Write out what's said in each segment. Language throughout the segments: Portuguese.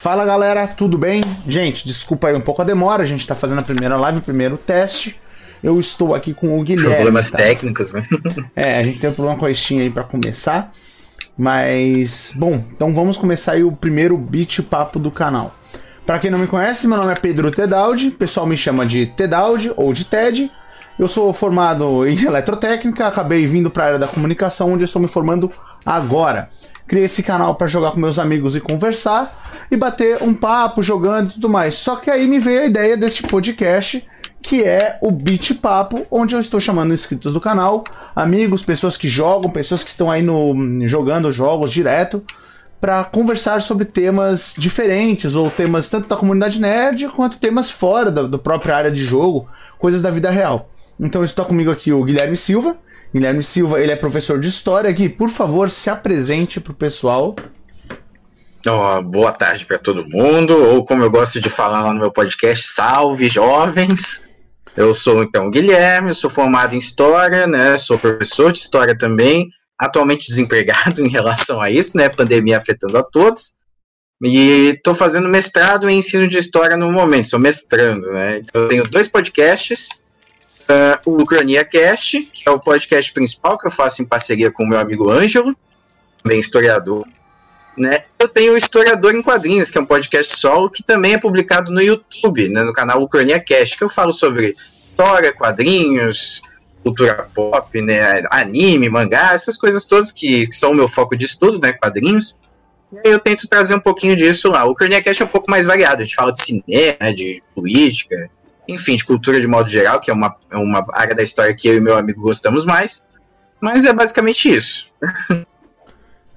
Fala galera, tudo bem? Gente, desculpa aí um pouco a demora, a gente tá fazendo a primeira live, o primeiro teste. Eu estou aqui com o Guilherme. Problemas tá? técnicos, né? é, a gente tem um problema com a Steam aí pra começar. Mas, bom, então vamos começar aí o primeiro beat papo do canal. Para quem não me conhece, meu nome é Pedro Tedaldi, o pessoal me chama de Tedaldi ou de Ted. Eu sou formado em eletrotécnica, acabei vindo para a área da comunicação, onde estou me formando agora. Criei esse canal para jogar com meus amigos e conversar e bater um papo jogando e tudo mais. Só que aí me veio a ideia desse podcast que é o Beat Papo, onde eu estou chamando inscritos do canal, amigos, pessoas que jogam, pessoas que estão aí no jogando jogos direto para conversar sobre temas diferentes ou temas tanto da comunidade nerd quanto temas fora da, da própria área de jogo, coisas da vida real. Então está comigo aqui o Guilherme Silva. Guilherme Silva, ele é professor de história. Gui, por favor, se apresente para o pessoal. Oh, boa tarde para todo mundo, ou como eu gosto de falar lá no meu podcast, salve jovens. Eu sou então Guilherme, sou formado em História, né? Sou professor de História também, atualmente desempregado em relação a isso, né? Pandemia afetando a todos. E estou fazendo mestrado em ensino de História no momento, sou mestrando, né? Então eu tenho dois podcasts, uh, o Ucrania Cast, que é o podcast principal que eu faço em parceria com o meu amigo Ângelo, também historiador, né? Eu tenho o Historiador em Quadrinhos, que é um podcast solo que também é publicado no YouTube, né, no canal Ucrania Cast, que eu falo sobre história, quadrinhos, cultura pop, né, anime, mangá, essas coisas todas que, que são o meu foco de estudo, né, quadrinhos. E aí eu tento trazer um pouquinho disso lá. O Ucrania Cast é um pouco mais variado, a gente fala de cinema, de política, enfim, de cultura de modo geral, que é uma, é uma área da história que eu e meu amigo gostamos mais. Mas é basicamente isso.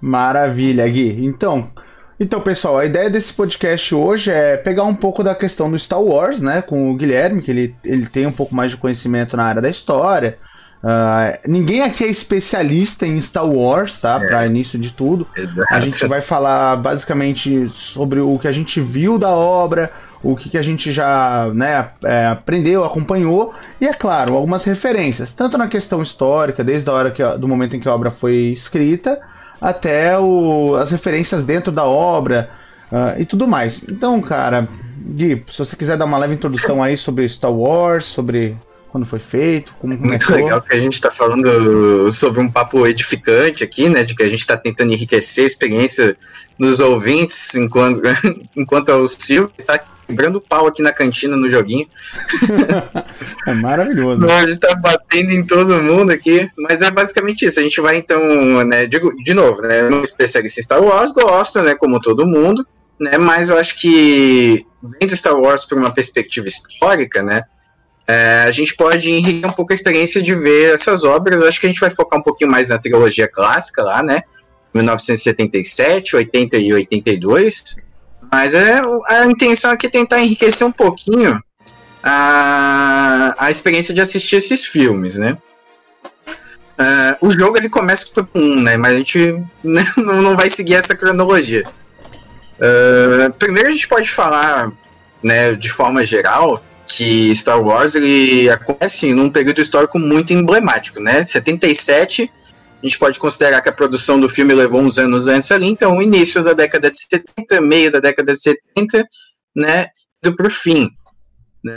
Maravilha, Gui. Então, então, pessoal, a ideia desse podcast hoje é pegar um pouco da questão do Star Wars, né, com o Guilherme, que ele, ele tem um pouco mais de conhecimento na área da história. Uh, ninguém aqui é especialista em Star Wars, tá? É. Para início de tudo. Exato. A gente vai falar basicamente sobre o que a gente viu da obra, o que, que a gente já né, é, aprendeu, acompanhou, e é claro, algumas referências, tanto na questão histórica, desde a hora que, do momento em que a obra foi escrita, até o, as referências dentro da obra uh, e tudo mais. Então, cara, Gui, se você quiser dar uma leve introdução aí sobre Star Wars, sobre quando foi feito, como começou. Muito legal que a gente está falando sobre um papo edificante aqui, né? De que a gente está tentando enriquecer a experiência dos ouvintes enquanto, enquanto o Silvio está quebrando pau aqui na cantina no joguinho. é maravilhoso. a gente tá batendo em todo mundo aqui, mas é basicamente isso. A gente vai então, né, digo, de novo, né, eu não especialista em Star Wars, gosto, né, como todo mundo, né, mas eu acho que vendo Star Wars por uma perspectiva histórica, né, é, a gente pode enriquecer um pouco a experiência de ver essas obras. Acho que a gente vai focar um pouquinho mais na trilogia clássica lá, né, 1977, 80 e 82, mas é, a intenção aqui é tentar enriquecer um pouquinho a, a experiência de assistir esses filmes, né? Uh, o jogo ele começa com um, né? Mas a gente não vai seguir essa cronologia. Uh, primeiro a gente pode falar, né, de forma geral, que Star Wars ele acontece num período histórico muito emblemático, né? 77 a gente pode considerar que a produção do filme levou uns anos antes ali, então início da década de 70, meio da década de 70, né, indo para o fim.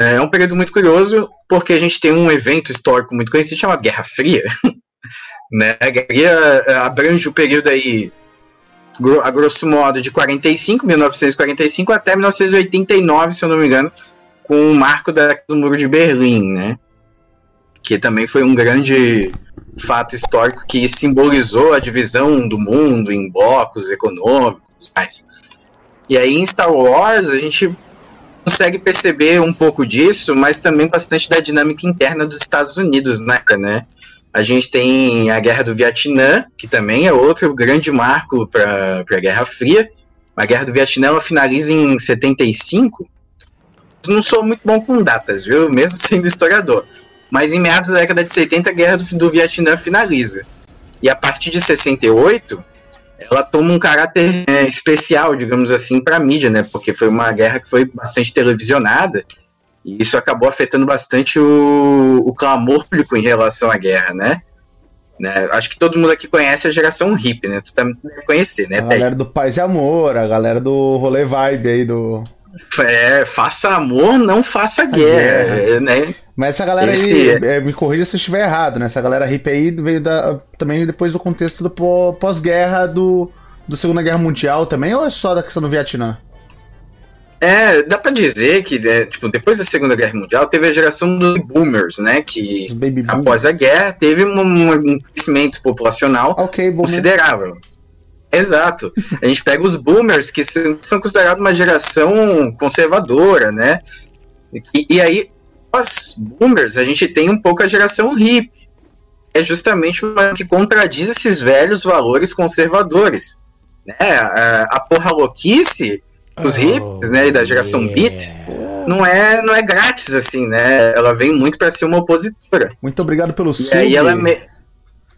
É um período muito curioso, porque a gente tem um evento histórico muito conhecido chamado Guerra Fria, né, a Guerra Fria eh, abrange o período aí, a grosso modo, de 45, 1945 até 1989, se eu não me engano, com o marco da, do Muro de Berlim, né, que também foi um grande fato histórico que simbolizou a divisão do mundo em blocos econômicos, mas e aí em Star Wars a gente consegue perceber um pouco disso, mas também bastante da dinâmica interna dos Estados Unidos, né, né? A gente tem a Guerra do Vietnã, que também é outro grande marco para a Guerra Fria. A Guerra do Vietnã ela finaliza em 75. Não sou muito bom com datas, viu? Mesmo sendo historiador. Mas em meados da década de 70, a guerra do, do Vietnã finaliza. E a partir de 68, ela toma um caráter é, especial, digamos assim, para a mídia, né? Porque foi uma guerra que foi bastante televisionada e isso acabou afetando bastante o, o clamor público em relação à guerra, né? Né? Acho que todo mundo aqui conhece a geração hip, né? Tu também deve conhecer, né? A galera do Paz e Amor, a galera do rolê vibe aí do. É, faça amor, não faça guerra, guerra. né? Mas essa galera Esse... aí, é, me corrija se eu estiver errado, né? Essa galera hip aí veio da, também depois do contexto do pós-guerra do, do Segunda Guerra Mundial também, ou é só da questão do Vietnã? É, dá pra dizer que, é, tipo, depois da Segunda Guerra Mundial, teve a geração dos boomers, né? Que após a guerra teve um, um crescimento populacional okay, considerável. Exato. A gente pega os boomers, que são considerados uma geração conservadora, né? E, e aí, os boomers, a gente tem um pouco a geração hippie. É justamente uma que contradiz esses velhos valores conservadores. Né? A, a porra louquice os oh, hippies, né, da geração yeah. beat, não é, não é grátis, assim, né? Ela vem muito para ser uma opositora. Muito obrigado pelo sub. E aí ela me...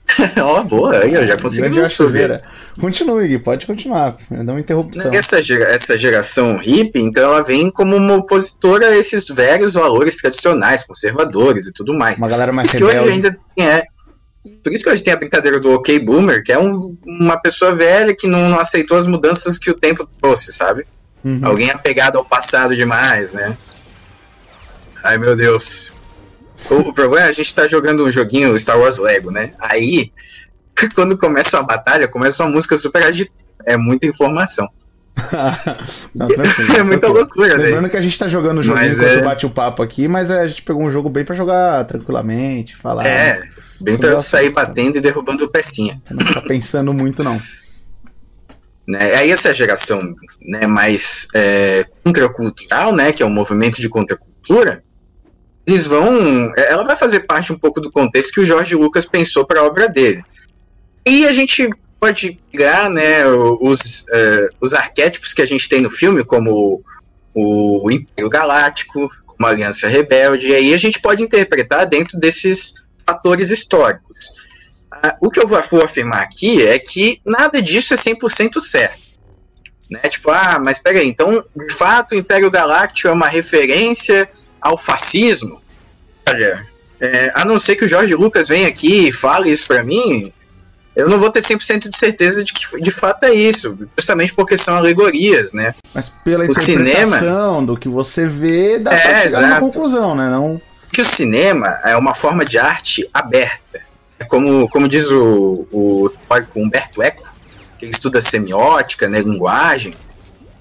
Ó, oh, boa, aí eu já consegui subir. Continue, Gui, pode continuar, dá uma interrupção. Essa, essa geração hippie, então, ela vem como uma opositora a esses velhos valores tradicionais, conservadores e tudo mais. Uma galera mais rebelde. hoje ainda é, por isso que hoje tem a brincadeira do OK Boomer, que é um, uma pessoa velha que não, não aceitou as mudanças que o tempo trouxe, sabe? Uhum. Alguém apegado ao passado demais, né? Ai meu Deus. O, problema é a gente tá jogando um joguinho Star Wars Lego, né? Aí, quando começa a batalha, começa uma música super agitada. É muita informação. Não, é muita loucura, né? Lembrando que a gente tá jogando o jogo enquanto é... bate o papo aqui, mas a gente pegou um jogo bem para jogar tranquilamente, falar. É, bem pra eu sair batendo e derrubando pecinha. Não tá pensando muito, não. Né? Aí essa geração né, mais é, contracultural, né, que é um movimento de contracultura, eles vão, ela vai fazer parte um pouco do contexto que o Jorge Lucas pensou para a obra dele. E a gente pode pegar, né, os, uh, os arquétipos que a gente tem no filme, como o, Império Galáctico, como a Aliança Rebelde, e aí a gente pode interpretar dentro desses fatores históricos o que eu vou afirmar aqui é que nada disso é 100% certo. Né? Tipo, ah, mas peraí, então, de fato, o Império Galáctico é uma referência ao fascismo? Olha, é, a não ser que o Jorge Lucas venha aqui e fale isso para mim, eu não vou ter 100% de certeza de que de fato é isso, justamente porque são alegorias, né? Mas pela o interpretação cinema, do que você vê, dá é, pra chegar exato. conclusão, né? Não... Que o cinema é uma forma de arte aberta. É como, como diz o, o Humberto Eco, que ele estuda semiótica, né, linguagem,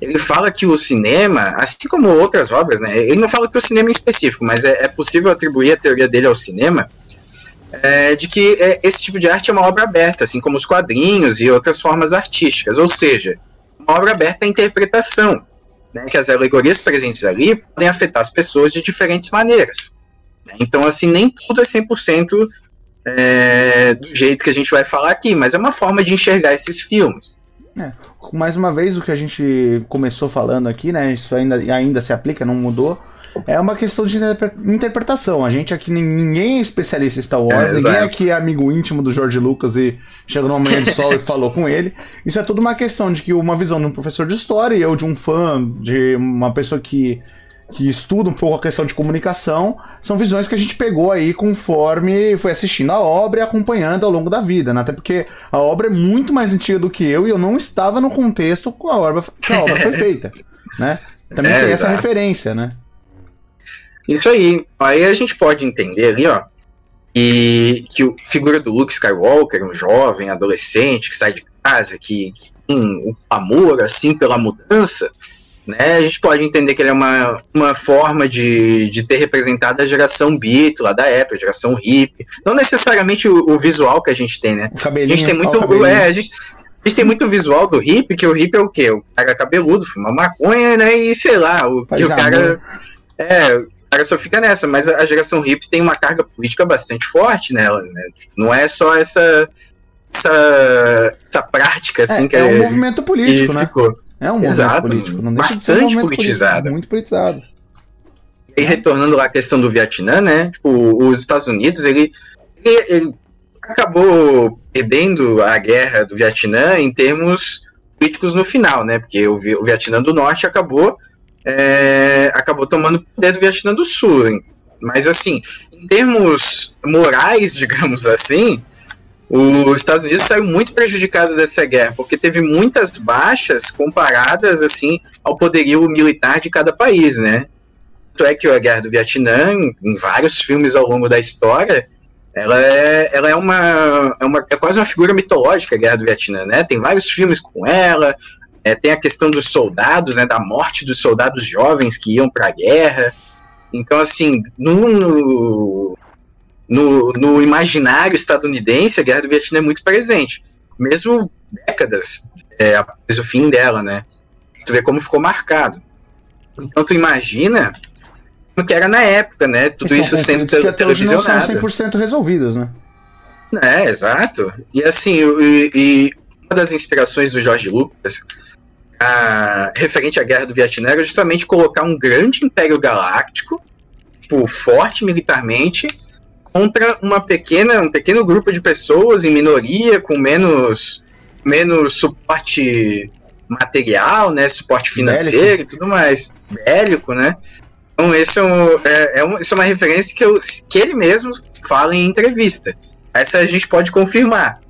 ele fala que o cinema, assim como outras obras, né, ele não fala que o cinema em específico, mas é, é possível atribuir a teoria dele ao cinema, é, de que é, esse tipo de arte é uma obra aberta, assim como os quadrinhos e outras formas artísticas, ou seja, uma obra aberta à interpretação, né, que as alegorias presentes ali podem afetar as pessoas de diferentes maneiras. Então, assim, nem tudo é 100% é, do jeito que a gente vai falar aqui, mas é uma forma de enxergar esses filmes. É, mais uma vez, o que a gente começou falando aqui, né? Isso ainda, ainda se aplica, não mudou. É uma questão de interpretação. A gente aqui, ninguém é especialista em Star Wars, é, ninguém aqui é amigo íntimo do George Lucas e chegou numa manhã de sol e falou com ele. Isso é tudo uma questão de que uma visão de um professor de história e eu de um fã, de uma pessoa que que estuda um pouco a questão de comunicação, são visões que a gente pegou aí conforme foi assistindo a obra e acompanhando ao longo da vida, né? Até porque a obra é muito mais antiga do que eu e eu não estava no contexto com a obra, que a obra foi feita, né? Também é, tem essa referência, né? Isso aí. Aí a gente pode entender ali, ó, e que a figura do Luke Skywalker, um jovem, adolescente que sai de casa, que tem um amor assim pela mudança, né? A gente pode entender que ele é uma, uma forma de, de ter representado a geração beat lá da época, a geração hip. Não necessariamente o, o visual que a gente tem, né? a gente tem muito. É, a gente, a gente tem muito visual do hip, que o hip é o quê? O cara cabeludo, fuma maconha, né? E sei lá, o, que o cara. É, o cara só fica nessa, mas a geração hip tem uma carga política bastante forte nela, né? Não é só essa. Essa, essa prática assim é, que é um movimento político, né? Ficou. É um Exato, político. Não bastante um politizado. Político, muito politizado. E retornando lá à questão do Vietnã, né? Tipo, os Estados Unidos, ele, ele, ele, acabou perdendo a guerra do Vietnã em termos políticos no final, né? Porque o, o Vietnã do Norte acabou é, acabou tomando poder do Vietnã do Sul. Mas assim, em termos morais, digamos assim, os Estados Unidos saiu muito prejudicado dessa guerra, porque teve muitas baixas comparadas assim ao poderio militar de cada país, né? Tanto é que a Guerra do Vietnã, em vários filmes ao longo da história, ela é, ela é, uma, é, uma, é quase uma figura mitológica, a Guerra do Vietnã, né? Tem vários filmes com ela, é, tem a questão dos soldados, né? Da morte dos soldados jovens que iam para a guerra. Então, assim, no, no, no imaginário estadunidense, a Guerra do Vietnã é muito presente, mesmo décadas é, após o fim dela, né? Tu vê como ficou marcado. Então, tu imagina o que era na época, né? Tudo isso sendo que até hoje não são 100% resolvidos, né? É, exato. E assim, e, e uma das inspirações do Jorge Lucas, a, referente à Guerra do Vietnã, era justamente colocar um grande império galáctico, tipo, forte militarmente, contra uma pequena, um pequeno grupo de pessoas em minoria, com menos, menos suporte material, né? Suporte financeiro bélico. e tudo mais. Bélico, né? Então, esse é, um, é, é, um, isso é uma referência que, eu, que ele mesmo fala em entrevista. Essa a gente pode confirmar.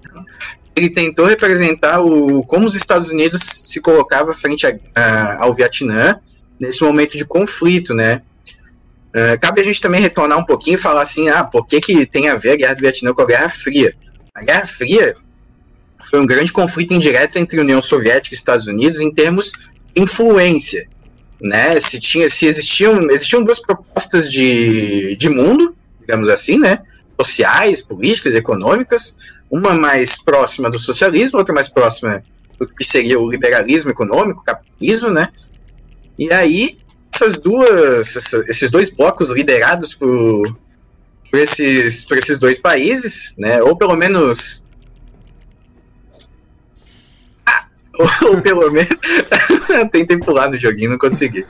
Ele tentou representar o, como os Estados Unidos se colocava frente a, a, ao Vietnã nesse momento de conflito, né? Uh, cabe a gente também retornar um pouquinho e falar assim, ah, por que, que tem a ver a Guerra do Vietnã com a Guerra Fria? A Guerra Fria foi um grande conflito indireto entre União Soviética e Estados Unidos em termos de influência né? Se tinha, se existiam, existiam duas propostas de, de mundo, digamos assim, né? Sociais, políticas, econômicas, uma mais próxima do socialismo, outra mais próxima do que seria o liberalismo econômico, capitalismo, né? E aí essas duas, esses dois blocos liderados por, por esses, por esses dois países, né? Ou pelo menos ou pelo menos. Tentei pular no joguinho, não consegui.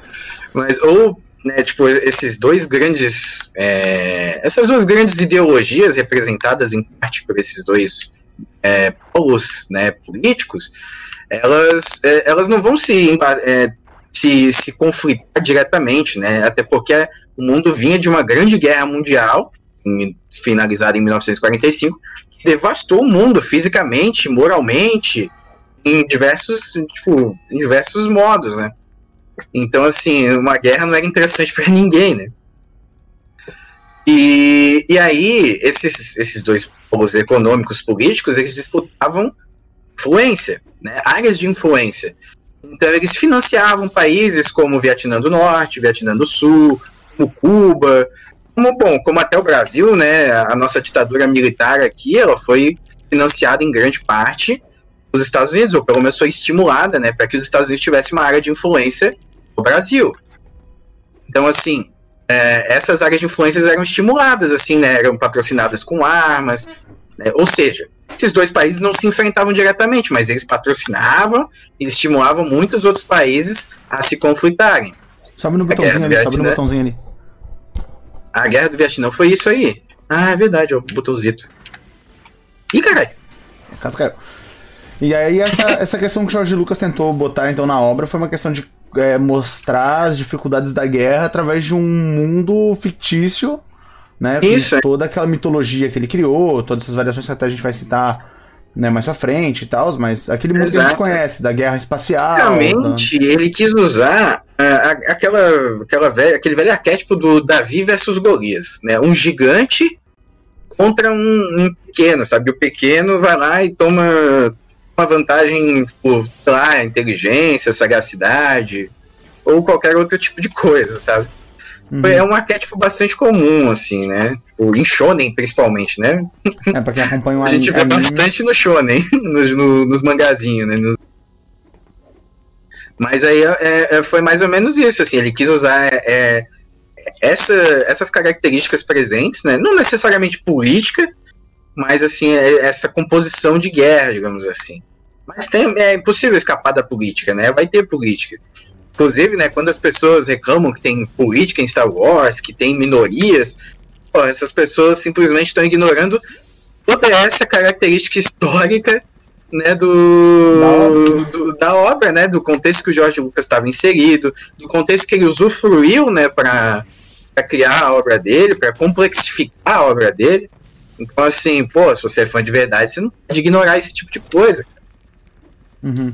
Mas, ou, né, tipo, esses dois grandes. É, essas duas grandes ideologias representadas em parte por esses dois é, polos né, políticos, elas, é, elas não vão se, é, se, se conflitar diretamente, né? Até porque o mundo vinha de uma grande guerra mundial, finalizada em 1945, que devastou o mundo fisicamente, moralmente em diversos, tipo, em diversos modos, né? Então, assim, uma guerra não era interessante para ninguém, né? E, e aí, esses, esses dois povos econômicos políticos, eles disputavam influência, né? áreas de influência. Então, eles financiavam países como Vietnã do Norte, Vietnã do Sul, como Cuba, como, bom, como até o Brasil, né? A nossa ditadura militar aqui, ela foi financiada em grande parte os Estados Unidos, ou pelo menos foi estimulada, né, para que os Estados Unidos tivessem uma área de influência no Brasil. Então, assim, é, essas áreas de influência eram estimuladas, assim, né, eram patrocinadas com armas, né, ou seja, esses dois países não se enfrentavam diretamente, mas eles patrocinavam e estimulavam muitos outros países a se conflitarem. Sobe no botãozinho ali, sobe no botãozinho ali. A guerra do Vietnã foi isso aí. Ah, é verdade, o botãozito. Ih, caralho. Cascaio. E aí essa, essa questão que o Jorge Lucas tentou botar então na obra foi uma questão de é, mostrar as dificuldades da guerra através de um mundo fictício, né? Isso. toda aquela mitologia que ele criou, todas essas variações que até a gente vai citar né, mais pra frente e tal, mas aquele mundo Exato. que a gente conhece, da guerra espacial. Realmente, da... ele quis usar uh, aquela, aquela velha, aquele velho arquétipo do Davi versus Golias, né? Um gigante contra um, um pequeno, sabe? O pequeno vai lá e toma uma vantagem por, sei lá, inteligência, sagacidade, ou qualquer outro tipo de coisa, sabe? Uhum. É um arquétipo bastante comum, assim, né? O, em Shonen, principalmente, né? É, pra quem acompanha o A gente vê anime. bastante no Shonen, nos, no, nos mangazinhos, né? Mas aí é, é, foi mais ou menos isso, assim, ele quis usar é, é, essa, essas características presentes, né? Não necessariamente política, mas assim, é essa composição de guerra, digamos assim. Mas tem, é impossível escapar da política, né? Vai ter política. Inclusive, né, quando as pessoas reclamam que tem política em Star Wars, que tem minorias, essas pessoas simplesmente estão ignorando toda essa característica histórica né, do, da, obra. Do, da obra, né, do contexto que o George Lucas estava inserido, do contexto que ele usufruiu, né, para criar a obra dele, para complexificar a obra dele. Então, assim, pô, se você é fã de verdade, você não pode ignorar esse tipo de coisa. Uhum.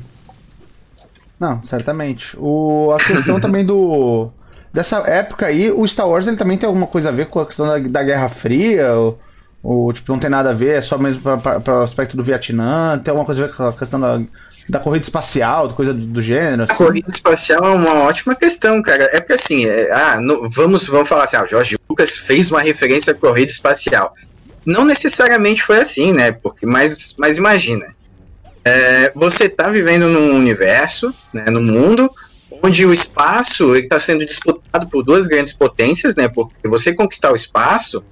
Não, certamente. O, a questão também do. Dessa época aí, o Star Wars ele também tem alguma coisa a ver com a questão da, da Guerra Fria? Ou, ou, tipo, não tem nada a ver, é só mesmo para o aspecto do Vietnã? Tem alguma coisa a ver com a questão da, da corrida espacial, coisa do, do gênero? Assim? A corrida espacial é uma ótima questão, cara. É porque assim, é, ah, no, vamos, vamos falar assim, ah, o George Lucas fez uma referência à corrida espacial. Não necessariamente foi assim, né? Porque, mas, mas imagina. É, você está vivendo num universo, né, no mundo, onde o espaço está sendo disputado por duas grandes potências, né? Porque você conquistar o espaço,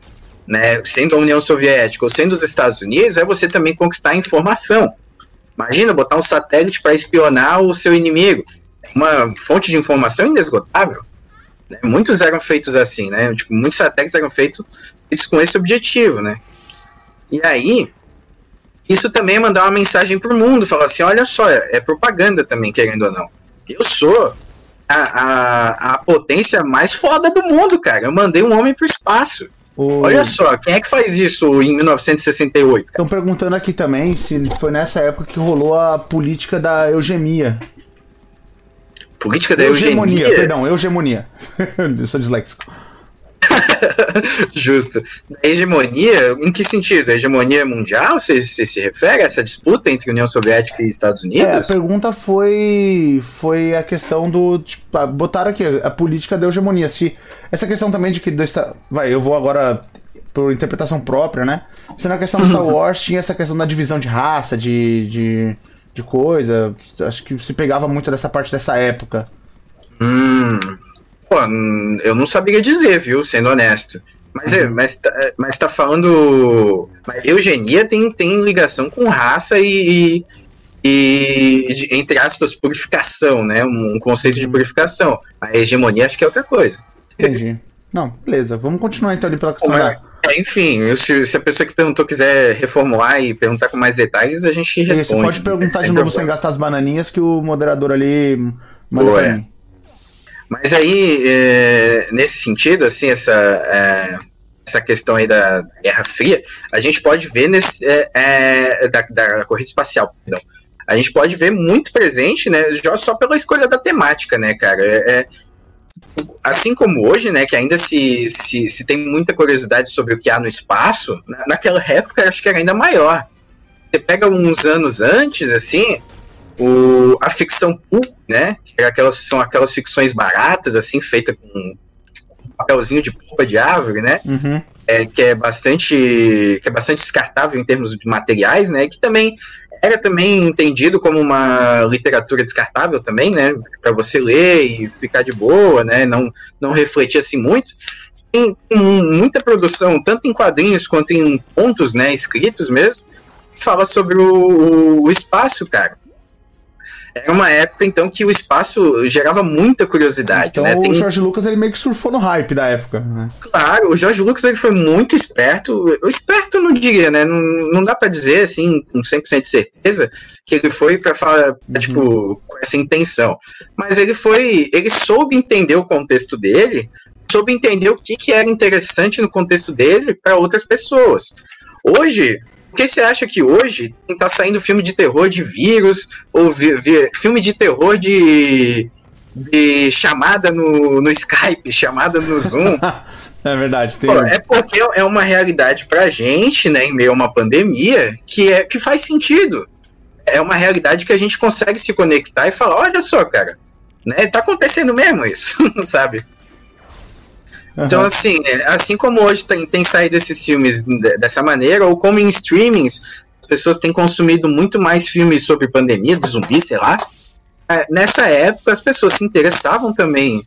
né, sendo a União Soviética ou sendo os Estados Unidos, é você também conquistar a informação. Imagina botar um satélite para espionar o seu inimigo. É uma fonte de informação inesgotável. Né? Muitos eram feitos assim, né? Tipo, muitos satélites eram feitos, feitos com esse objetivo, né? E aí, isso também é mandar uma mensagem para o mundo, falar assim, olha só, é, é propaganda também, querendo ou não. Eu sou a, a, a potência mais foda do mundo, cara. Eu mandei um homem para o espaço. O... Olha só, quem é que faz isso em 1968? Estão perguntando aqui também se foi nessa época que rolou a política da eugenia. Política da hegemonia? Eugenia, perdão, hegemonia. Eu sou disléxico. Justo. A hegemonia, em que sentido? A hegemonia mundial? Você, você, se refere a essa disputa entre União Soviética e Estados Unidos? É, a pergunta foi foi a questão do. Tipo, botaram aqui a política da hegemonia. Se essa questão também de que. Do, vai, eu vou agora por interpretação própria, né? Se na questão do Star Wars tinha essa questão da divisão de raça, de, de, de coisa. Acho que se pegava muito dessa parte dessa época. Hum. Pô, eu não saberia dizer, viu? Sendo honesto. Mas, é, uhum. mas, tá, mas tá falando. Eugenia tem, tem ligação com raça e, e, de, entre aspas, purificação, né? Um conceito de purificação. A hegemonia acho que é outra coisa. Entendi. Não, beleza. Vamos continuar então ali pela questão da. É, enfim, se, se, a pessoa que perguntou quiser reformular e perguntar com mais detalhes, a gente responde. Você pode perguntar de novo sem gastar as bananinhas que o moderador ali manda Boa, pra mim. Mas aí, é, nesse sentido, assim, essa, é, essa questão aí da Guerra Fria, a gente pode ver nesse, é, é da, da, corrida espacial, perdão. A gente pode ver muito presente, né, só pela escolha da temática, né, cara. É, é, assim como hoje, né, que ainda se, se, se tem muita curiosidade sobre o que há no espaço, naquela época acho que era ainda maior. Você pega uns anos antes, assim, o, a ficção pulp, né? Que é aquelas, são aquelas ficções baratas, assim, feita com, com papelzinho de polpa de árvore, né? Uhum. É, que é bastante que é bastante descartável em termos de materiais, né? Que também era também entendido como uma literatura descartável também, né? Para você ler e ficar de boa, né? Não não refletir assim muito. Tem, tem muita produção, tanto em quadrinhos quanto em pontos, né? Escritos mesmo, que fala sobre o, o espaço, cara. Era uma época, então, que o espaço gerava muita curiosidade. Então né? Tem... o Jorge Lucas ele meio que surfou no hype da época. Né? Claro, o Jorge Lucas ele foi muito esperto. O esperto não diria, né? Não, não dá para dizer assim, com 100% de certeza, que ele foi para falar, uhum. tipo, com essa intenção. Mas ele foi. Ele soube entender o contexto dele, soube entender o que, que era interessante no contexto dele para outras pessoas. Hoje, por que você acha que hoje tá saindo filme de terror de vírus, ou vi, vi, filme de terror de, de chamada no, no Skype, chamada no Zoom? é verdade. Tem... Pô, é porque é uma realidade pra gente, né, em meio a uma pandemia, que, é, que faz sentido. É uma realidade que a gente consegue se conectar e falar, olha só, cara, né, tá acontecendo mesmo isso, sabe? Então, assim, é, assim como hoje tem, tem saído esses filmes dessa maneira, ou como em streamings, as pessoas têm consumido muito mais filmes sobre pandemia, de zumbi, sei lá. É, nessa época, as pessoas se interessavam também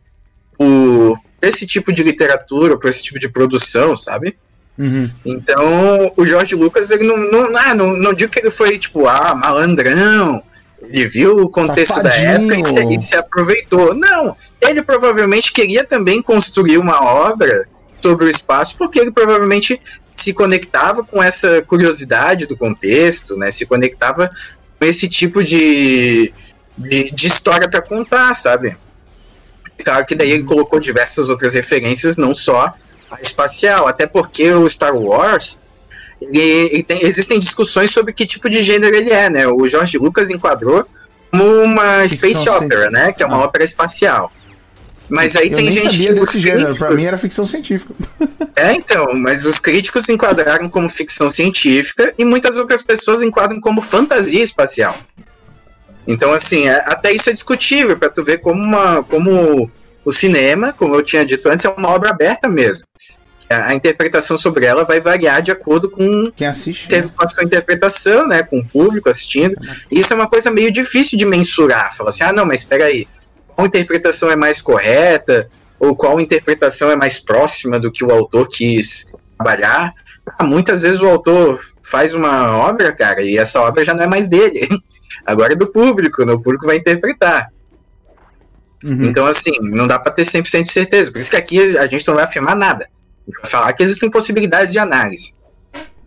por esse tipo de literatura, por esse tipo de produção, sabe? Uhum. Então, o Jorge Lucas, ele não, não, ah, não, não digo que ele foi, tipo, ah, malandrão, ele viu o contexto Safadinho. da época e se, e se aproveitou. Não, ele provavelmente queria também construir uma obra sobre o espaço, porque ele provavelmente se conectava com essa curiosidade do contexto, né? Se conectava com esse tipo de, de, de história para contar, sabe? Claro que daí ele colocou diversas outras referências, não só a espacial, até porque o Star Wars ele, ele tem, existem discussões sobre que tipo de gênero ele é, né? O George Lucas enquadrou como uma space opera, né? Que é uma ah. ópera espacial. Mas aí eu tem nem gente sabia desse gênero, pra mim era ficção científica. É, então, mas os críticos enquadraram como ficção científica e muitas outras pessoas enquadram como fantasia espacial. Então, assim, é, até isso é discutível, para tu ver como, uma, como o cinema, como eu tinha dito antes, é uma obra aberta mesmo. A, a interpretação sobre ela vai variar de acordo com quem assiste, né? com a sua interpretação, né, com o público assistindo. Isso é uma coisa meio difícil de mensurar. Falar assim, ah, não, mas espera aí, qual interpretação é mais correta? Ou qual interpretação é mais próxima do que o autor quis trabalhar? Ah, muitas vezes o autor faz uma obra, cara, e essa obra já não é mais dele. Agora é do público, né? o público vai interpretar. Uhum. Então, assim, não dá para ter 100% de certeza. Por isso que aqui a gente não vai afirmar nada. Vai falar que existem possibilidades de análise.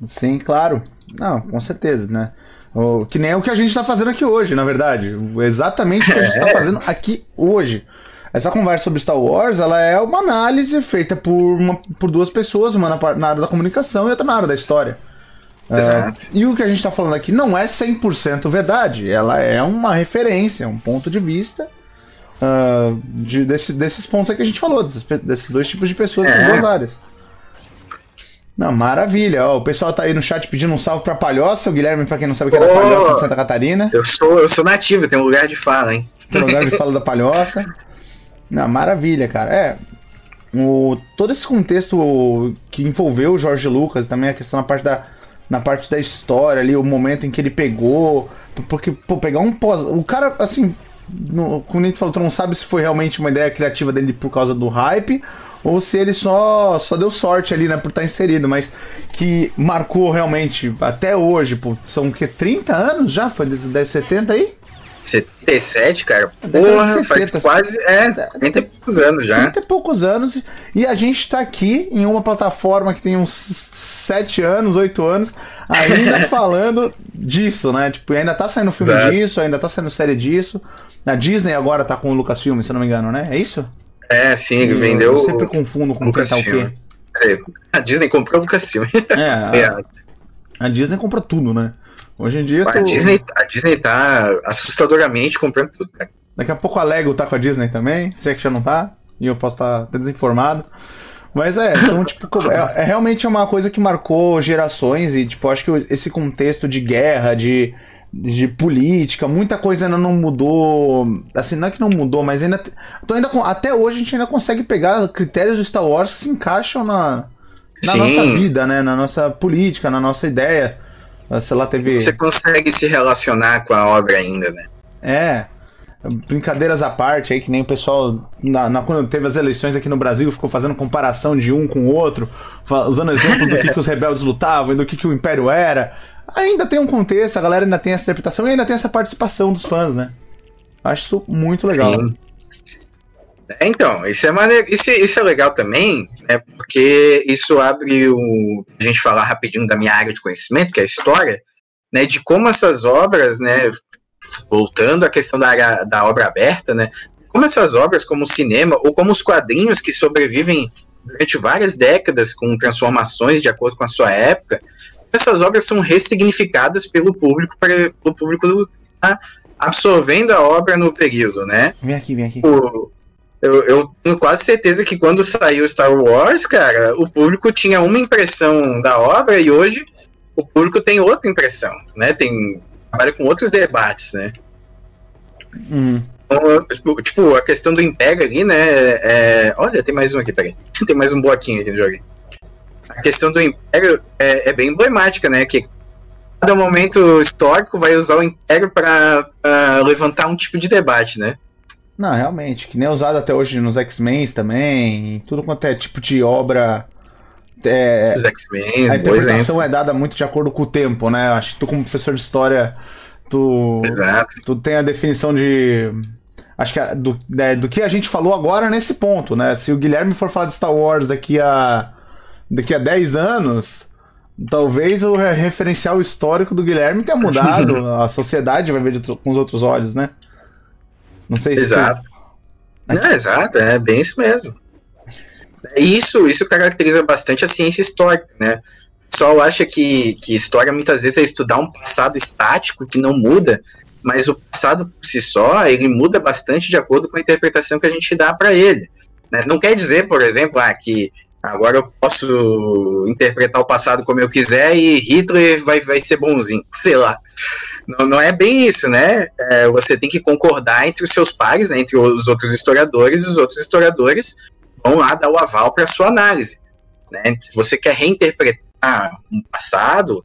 Sim, claro. Não, com certeza, né? O, que nem é o que a gente está fazendo aqui hoje, na verdade. Exatamente o que a gente está é. fazendo aqui hoje. Essa conversa sobre Star Wars, ela é uma análise feita por, uma, por duas pessoas, uma na, na área da comunicação e outra na área da história. É, e o que a gente está falando aqui não é 100% verdade, ela é uma referência, um ponto de vista uh, de, desse, desses pontos que a gente falou, desses, desses dois tipos de pessoas, é. duas áreas. Não, maravilha. Ó, o pessoal tá aí no chat pedindo um salve pra Palhoça. O Guilherme, pra quem não sabe, que é da Palhoça de Santa Catarina. Eu sou, eu sou nativo, tem um lugar de fala, hein? Tem um lugar de fala da Palhoça. Não, maravilha, cara. É. O, todo esse contexto que envolveu o Jorge Lucas, também a questão na parte da, na parte da história ali, o momento em que ele pegou. Porque, pô, pegar um pós. O cara, assim, no, como a gente falou, tu não sabe se foi realmente uma ideia criativa dele por causa do hype ou se ele só, só deu sorte ali, né, por estar inserido, mas que marcou realmente até hoje, pô, são o que, 30 anos já? Foi desde 10, 70 aí? 77, cara. Porra, 70, faz quase, é, 30 e poucos anos já. 30 e poucos anos, e a gente tá aqui em uma plataforma que tem uns 7 anos, 8 anos, ainda falando disso, né? Tipo, ainda tá saindo filme Exato. disso, ainda tá saindo série disso. A Disney agora tá com o Lucasfilm, se não me engano, né? É isso? É, sim, ele vendeu. Eu sempre confundo com quem tá o quê. A Disney comprou o Lucasfilm. É, a, é. a Disney comprou tudo, né? Hoje em dia. Tô... A, Disney, a Disney tá assustadoramente comprando tudo, cara. Daqui a pouco a Lego tá com a Disney também, sei é que já não tá, e eu posso estar tá desinformado. Mas é, então, tipo, é, é, realmente uma coisa que marcou gerações e, tipo, acho que esse contexto de guerra, de, de política, muita coisa ainda não mudou. Assim, não é que não mudou, mas ainda. Então ainda até hoje a gente ainda consegue pegar critérios do Star Wars que se encaixam na, na nossa vida, né? Na nossa política, na nossa ideia. Sei lá, teve. Você consegue se relacionar com a obra ainda, né? É. Brincadeiras à parte aí, que nem o pessoal, na, na, quando teve as eleições aqui no Brasil, ficou fazendo comparação de um com o outro, usando exemplo do que, que os rebeldes lutavam e do que, que o Império era ainda tem um contexto, a galera ainda tem essa interpretação e ainda tem essa participação dos fãs, né? Acho isso muito legal. Sim. É, então, isso é, maneiro, isso, isso é legal também, né, porque isso abre o. A gente falar rapidinho da minha área de conhecimento, que é a história, né, de como essas obras, né, voltando à questão da, área, da obra aberta, né, como essas obras, como o cinema, ou como os quadrinhos que sobrevivem durante várias décadas com transformações de acordo com a sua época, essas obras são ressignificadas pelo público para o público tá absorvendo a obra no período, né? Vem aqui, vem aqui. O, eu, eu, tenho quase certeza que quando saiu Star Wars, cara, o público tinha uma impressão da obra e hoje o público tem outra impressão, né? Tem trabalha com outros debates, né? Hum. Então, tipo, a questão do Império ali, né? É... Olha, tem mais um aqui, peraí. Tem mais um bloquinho aqui no jogo a questão do Império é, é, bem emblemática, né? Que cada momento histórico vai usar o Império para levantar um tipo de debate, né? Não, realmente, que nem é usado até hoje nos X-Men também, tudo quanto é tipo de obra. É, a interpretação é dada muito de acordo com o tempo, né? Acho que tu, como professor de história, tu, Exato. tu tem a definição de. Acho que a, do, é, do que a gente falou agora nesse ponto, né? Se o Guilherme for falar de Star Wars daqui a daqui a 10 anos, talvez o referencial histórico do Guilherme tenha mudado. a sociedade vai ver com os outros olhos, né? Não sei se. Exato. Não, exato, é bem isso mesmo. Isso, isso caracteriza bastante a ciência histórica, né? pessoal acha que, que história muitas vezes é estudar um passado estático que não muda, mas o passado por si só, ele muda bastante de acordo com a interpretação que a gente dá para ele. Né? Não quer dizer, por exemplo, ah, que agora eu posso interpretar o passado como eu quiser e Hitler vai, vai ser bonzinho, sei lá. Não, não é bem isso, né? É, você tem que concordar entre os seus pares, né, entre os outros historiadores, e os outros historiadores vão lá dar o aval para a sua análise. Né? Você quer reinterpretar um passado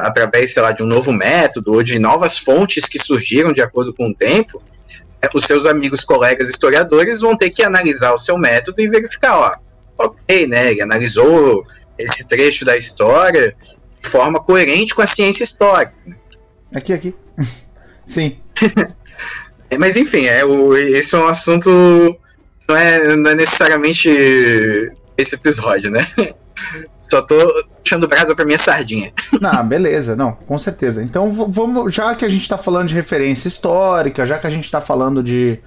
através, sei lá, de um novo método ou de novas fontes que surgiram de acordo com o tempo, é, os seus amigos, colegas historiadores vão ter que analisar o seu método e verificar, ó, ok, né? Ele analisou esse trecho da história de forma coerente com a ciência histórica. Aqui, aqui. Sim. Mas enfim, é, o, esse é um assunto. Não é, não é necessariamente esse episódio, né? Só tô puxando brasa pra minha sardinha. Não, beleza, não, com certeza. Então vamos, já que a gente tá falando de referência histórica, já que a gente tá falando de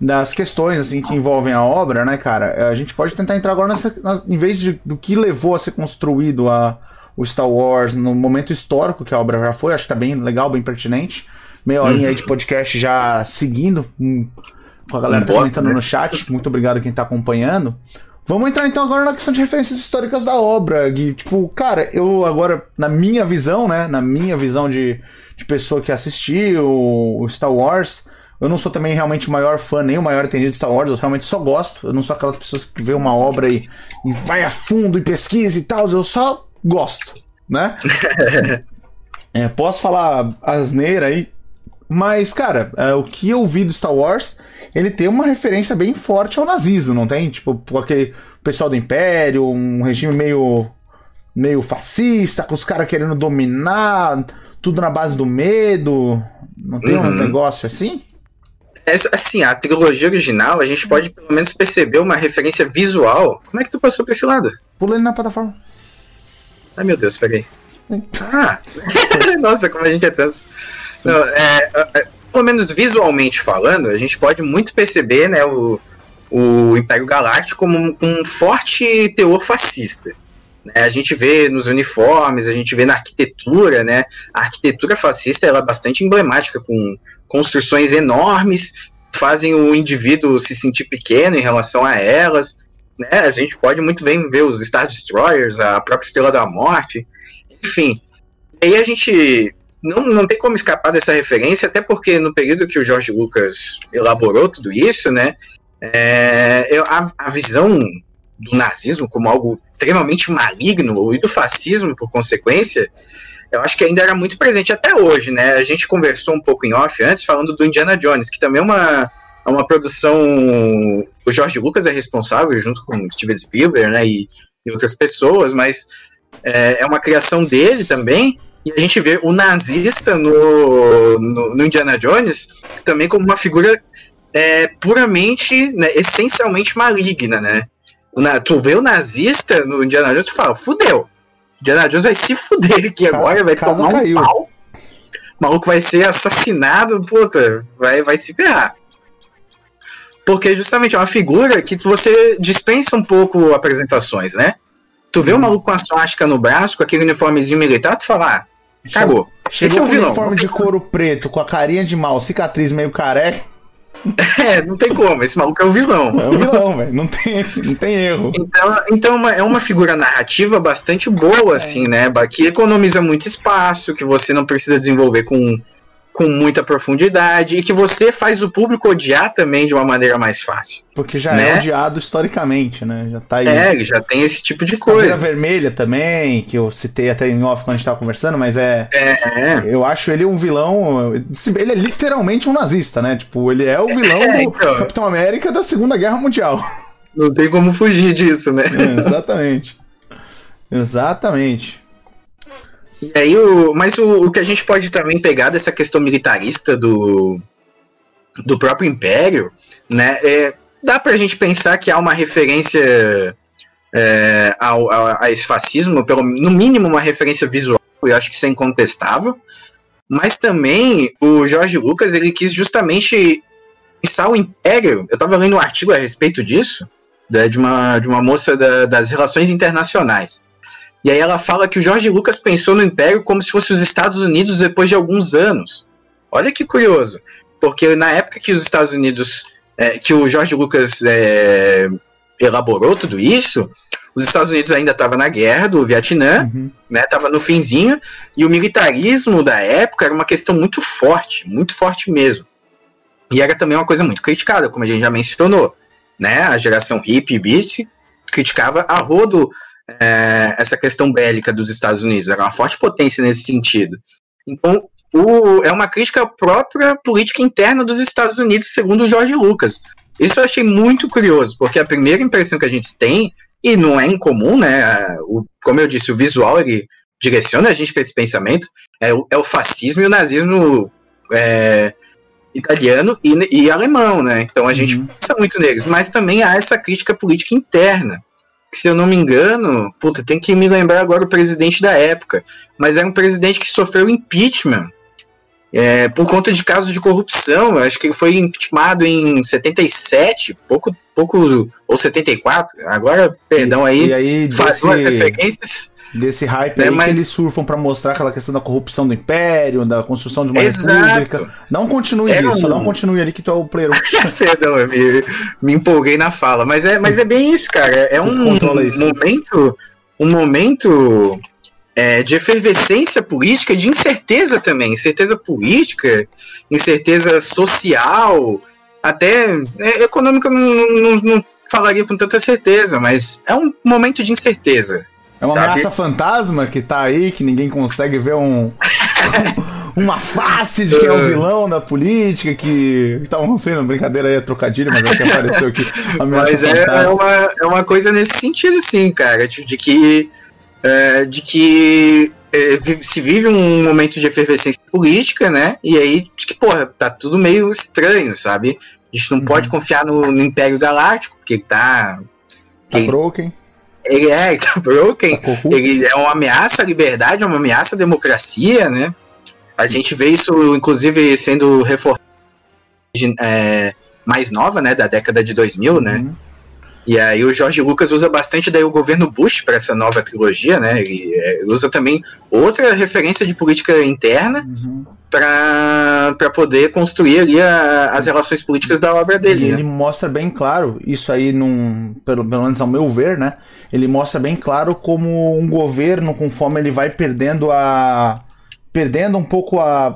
das questões assim que envolvem a obra, né, cara? A gente pode tentar entrar agora nessa, nas, em vez de, do que levou a ser construído a, o Star Wars no momento histórico que a obra já foi, acho que tá bem legal, bem pertinente. Meia horinha aí de podcast já seguindo, com, com a galera um comentando né? no chat. Muito obrigado quem tá acompanhando. Vamos entrar então agora na questão de referências históricas da obra, Gui. Tipo, cara, eu agora, na minha visão, né? Na minha visão de, de pessoa que assistiu o Star Wars, eu não sou também realmente o maior fã, nem o maior entendido de Star Wars, eu realmente só gosto. Eu não sou aquelas pessoas que vê uma obra e, e vai a fundo e pesquisa e tal, eu só gosto, né? é, posso falar asneira aí, mas, cara, é, o que eu vi do Star Wars, ele tem uma referência bem forte ao nazismo, não tem? Tipo, aquele pessoal do Império, um regime meio, meio fascista, com os caras querendo dominar, tudo na base do medo. Não tem uhum. um negócio assim? Assim, a trilogia original, a gente pode pelo menos perceber uma referência visual. Como é que tu passou pra esse lado? Pulando na plataforma. Ai meu Deus, peguei. Ah! Nossa, como a gente é tenso. Não, é, é, é, pelo menos visualmente falando, a gente pode muito perceber né, o, o Império Galáctico como um, um forte teor fascista. Né? A gente vê nos uniformes, a gente vê na arquitetura, né? A arquitetura fascista ela é bastante emblemática, com construções enormes, fazem o indivíduo se sentir pequeno em relação a elas. Né? A gente pode muito bem ver os Star Destroyers, a própria Estrela da Morte, enfim. E aí a gente não, não tem como escapar dessa referência, até porque no período que o George Lucas elaborou tudo isso, né, é, a, a visão do nazismo como algo extremamente maligno e do fascismo, por consequência, eu acho que ainda era muito presente até hoje, né? A gente conversou um pouco em off antes, falando do Indiana Jones, que também é uma, é uma produção. O George Lucas é responsável, junto com Steven Spielberg, né? E, e outras pessoas, mas é, é, uma criação dele também. E a gente vê o nazista no, no, no Indiana Jones também como uma figura é, puramente, né, essencialmente maligna, né? Tu vê o nazista no Indiana Jones e fala, fudeu. Indiana Jones vai se fuder aqui agora, vai tomar um caiu. pau. O maluco vai ser assassinado, puta, vai, vai se ferrar. Porque justamente é uma figura que você dispensa um pouco apresentações, né? Tu vê o um maluco com a suástica no braço, com aquele uniformezinho militar, tu fala, ah, cagou. Chegou Esse é o vilão. uniforme de couro preto, com a carinha de mal, cicatriz meio careca. É, não tem como, esse maluco é o vilão. É o vilão, velho, não tem, não tem erro. Então, então é uma, é uma figura narrativa bastante boa, assim, né? Que economiza muito espaço, que você não precisa desenvolver com com muita profundidade e que você faz o público odiar também de uma maneira mais fácil. Porque já é né? é odiado historicamente, né? Já tá aí. É, já tem esse tipo de coisa. A Vermelha também, que eu citei até em off quando a gente tava conversando, mas é. É. Eu acho ele um vilão. Ele é literalmente um nazista, né? Tipo, ele é o vilão é, do então. Capitão América da Segunda Guerra Mundial. Não tem como fugir disso, né? É, exatamente. exatamente. E aí, o, mas o, o que a gente pode também pegar dessa questão militarista do, do próprio Império, né, é, dá pra gente pensar que há uma referência é, ao, a esse fascismo, pelo, no mínimo uma referência visual, eu acho que isso é incontestável, mas também o Jorge Lucas, ele quis justamente pensar o Império, eu estava lendo um artigo a respeito disso, né, de uma, de uma moça da, das relações internacionais, E aí ela fala que o Jorge Lucas pensou no Império como se fosse os Estados Unidos depois de alguns anos. Olha que curioso, porque na época que os Estados Unidos, é, que o Jorge Lucas é, elaborou tudo isso, os Estados Unidos ainda estavam na guerra do Vietnã, uhum. né? Tava no finzinho, e o militarismo da época era uma questão muito forte, muito forte mesmo. E era também uma coisa muito criticada, como a gente já mencionou, né? A geração hippie e beat criticava a rodo é, essa questão bélica dos Estados Unidos, era uma forte potência nesse sentido. Então, o, é uma crítica à própria política interna dos Estados Unidos, segundo o George Lucas. Isso eu achei muito curioso, porque a primeira impressão que a gente tem e não é incomum, né? O, como eu disse, o visual ele direciona a gente para esse pensamento. É o, é o, fascismo e o nazismo é, italiano e, e, alemão, né? Então a gente uhum. pensa muito neles. Mas também há essa crítica política interna. Que, se eu não me engano, puta, tem que me lembrar agora o presidente da época. Mas era um presidente que sofreu impeachment é, por conta de casos de corrupção. Eu acho que ele foi impeachmentado em 77, pouco, pouco ou 74. Agora, perdão aí, e, aí desse, referências. Desse hype né, aí mas... que eles surfam para mostrar aquela questão da corrupção do império, da construção de uma Exato. república. Não continue é isso, um... não continue ali que tu é o player. perdão, eu me, me empolguei na fala, mas é, mas é bem isso, cara. É um, um momento, um momento é, de efervescência política, de incerteza também, incerteza política, incerteza social, até é, econômica não, não, não, falaria com tanta certeza, mas é um momento de incerteza. É uma sabe? ameaça fantasma que tá aí, que ninguém consegue ver um. uma face de quem é o vilão da política, que estavam sendo brincadeira aí, trocadilho, mas é que apareceu aqui. Mas é, é, uma, é uma coisa nesse sentido, sim, cara, de, que é, de que é, se vive um momento de efervescência política, né? E aí, de que, porra, tá tudo meio estranho, sabe? A gente não uhum. pode confiar no, no, Império Galáctico, porque tá. Tá broken. Ele é, ele tá broken. Ele é uma ameaça à liberdade, é uma ameaça à democracia, né? A gente vê isso, inclusive, sendo reforçado é, mais nova, né? Da década de 2000, né? uhum. né? E aí o Jorge Lucas usa bastante daí o governo Bush para essa nova trilogia, né? Ele, é, usa também outra referência de política interna uhum. para poder construir ali a, as relações políticas da obra dele. E né? ele mostra bem claro, isso aí, num, pelo, pelo menos ao meu ver, né? Ele mostra bem claro como um governo, conforme ele vai perdendo a. perdendo um pouco a.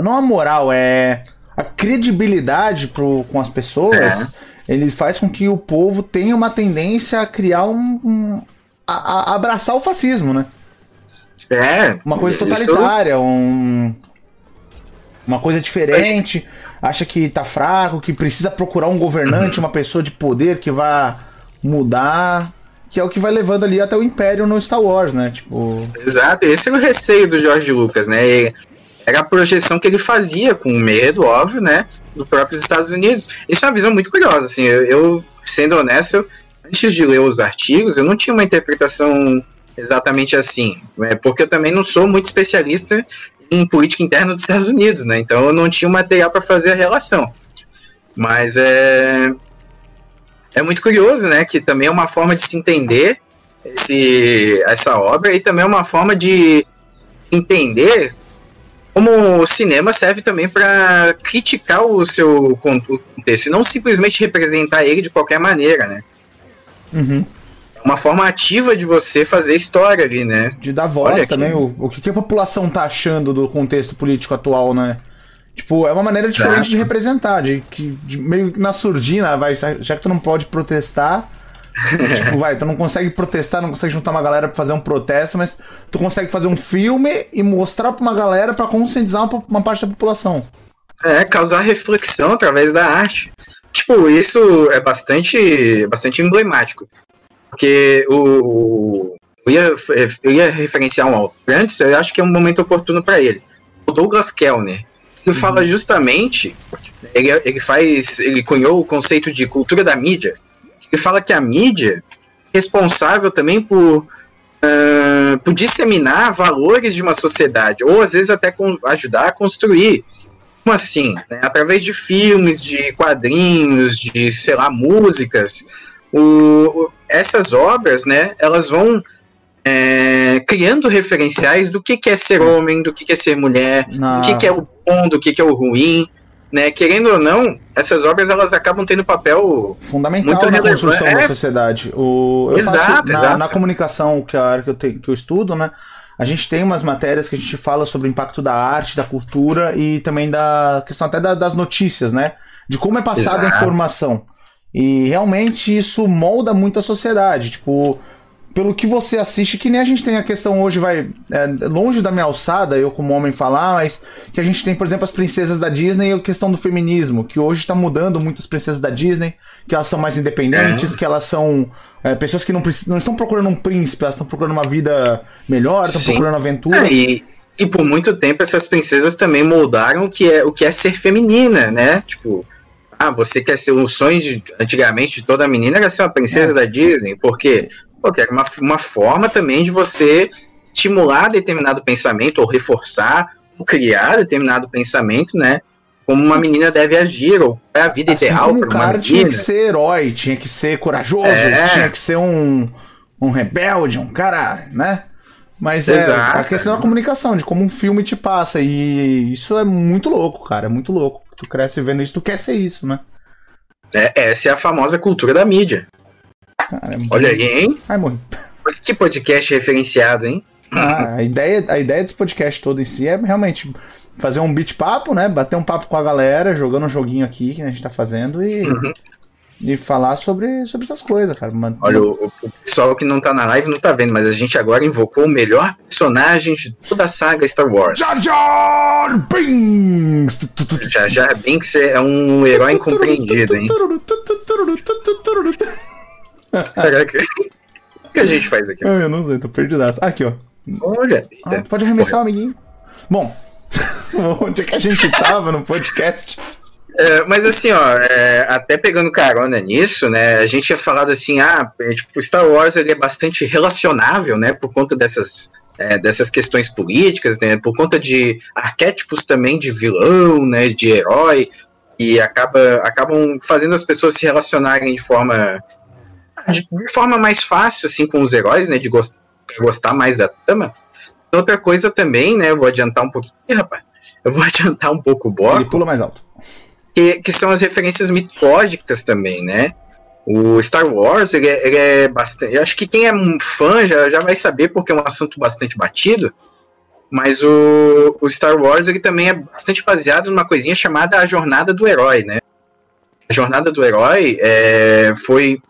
não a moral, é. a credibilidade pro, com as pessoas. É ele faz com que o povo tenha uma tendência a criar um. um a, a, abraçar o fascismo, né? É. Uma coisa totalitária, isso... um. Uma coisa diferente, acha que tá fraco, que precisa procurar um governante, uma pessoa de poder que vá mudar, que é o que vai levando ali até o Império no Star Wars, né? Tipo. Exato, esse é o receio do George Lucas, né? Era a projeção que ele fazia, com medo, óbvio, né? Do próprios Estados Unidos. Isso é uma visão muito curiosa, assim. Eu, eu sendo honesto, eu, antes de ler os artigos, eu não tinha uma interpretação exatamente assim. Né? Porque eu também não sou muito especialista em política interna dos Estados Unidos, né? Então eu não tinha material para fazer a relação. Mas é. É muito curioso, né? Que também é uma forma de se entender esse, essa obra e também é uma forma de entender como o cinema serve também para criticar o seu contexto, e não simplesmente representar ele de qualquer maneira, né? Uhum. Uma forma ativa de você fazer história ali, né? De dar voz também, o, o que a população tá achando do contexto político atual, né? Tipo, é uma maneira diferente Exato. de representar, de, de meio na surdina, vai, já que tu não pode protestar, tipo, vai, tu não consegue protestar, não consegue juntar uma galera pra fazer um protesto, mas tu consegue fazer um filme e mostrar pra uma galera pra conscientizar uma, uma parte da população. É, causar reflexão através da arte. Tipo, isso é bastante, bastante emblemático. Porque o. Eu ia, eu ia referenciar um autor antes, eu acho que é um momento oportuno para ele. O Douglas Kellner. Ele uhum. fala justamente. Ele, ele faz. Ele cunhou o conceito de cultura da mídia que fala que a mídia é responsável também por, uh, por disseminar valores de uma sociedade, ou às vezes até ajudar a construir. Como assim? Né? Através de filmes, de quadrinhos, de, sei lá, músicas. O, essas obras, né, elas vão é, criando referenciais do que, que é ser homem, do que, que é ser mulher, Na- do que, que é o bom, do que, que é o ruim. Né? Querendo ou não, essas obras elas acabam tendo papel. fundamental Muito na relevante. construção É. da sociedade. O, eu Exato, faço, na, exato. na comunicação, que é a área que eu, tenho, que eu estudo, né? A gente tem umas matérias que a gente fala sobre o impacto da arte, da cultura e também da questão até da- das notícias, né? De como é passada a Exato. informação. E realmente isso molda muito a sociedade. Tipo, pelo que você assiste, que nem a gente tem a questão hoje, vai é, longe da minha alçada, eu como homem falar, mas que a gente tem, por exemplo, as princesas da Disney e a questão do feminismo, que hoje está mudando muito as princesas da Disney, que elas são mais independentes, que elas são é, pessoas que não, não estão procurando um príncipe, elas estão procurando uma vida melhor, estão procurando aventura. Ah, e, e por muito tempo essas princesas também moldaram o que é, o que é ser feminina, né? Tipo, ah, você quer ser o sonho de, antigamente de toda menina era ser uma princesa É. da Disney, porque porque era uma, uma forma também de você estimular determinado pensamento, ou reforçar, ou criar determinado pensamento, né? Como uma menina deve agir, ou é a vida Assim ideal para uma cara tinha menina. que ser herói, tinha que ser corajoso, É. tinha que ser um, um rebelde, um cara, né? Mas é Exato. a questão da comunicação, de como um filme te passa. E isso é muito louco, cara. É muito louco. Tu cresce vendo isso, tu quer ser isso, né? É, essa é a famosa cultura da mídia. É Olha aí, hein? Ai, morri. Que podcast referenciado, hein? Ah, a, ideia, a ideia desse podcast todo em si é realmente fazer um beat papo, né? Bater um papo com a galera, jogando um joguinho aqui que a gente tá fazendo e, Uhum. e falar sobre, sobre essas coisas, cara. Man- Olha, o, o pessoal que não tá na live não tá vendo, mas a gente agora invocou o melhor personagem de toda a saga Star Wars. Jar Jar Binks! Jar Jar Binks é um herói incompreendido, hein? Caraca. O que a gente faz aqui? Ai, eu não sei, tô perdidaço. Aqui, ó. Olha, Ah, pode arremessar amiguinho. Bom, onde é que a gente tava no podcast? É, mas assim, ó, é, até pegando carona nisso, né, a gente tinha falado assim, ah, é, tipo, Star Wars ele é bastante relacionável, né, por conta dessas, é, dessas questões políticas, né, por conta de arquétipos também de vilão, né, de herói, e acaba, acabam fazendo as pessoas se relacionarem de forma de, de forma mais fácil, assim, com os heróis, né, de gos- gostar mais da trama. Outra coisa também, né, eu vou adiantar um pouquinho, Ih, rapaz, eu vou adiantar um pouco o bloco, Ele pula mais alto. que, que são as referências mitológicas também, né? O Star Wars, ele é, ele é bastante. Eu acho que quem é um fã já, já vai saber, porque é um assunto bastante batido. Mas o, o Star Wars ele também é bastante baseado numa coisinha chamada a Jornada do Herói, né? A Jornada do Herói é, foi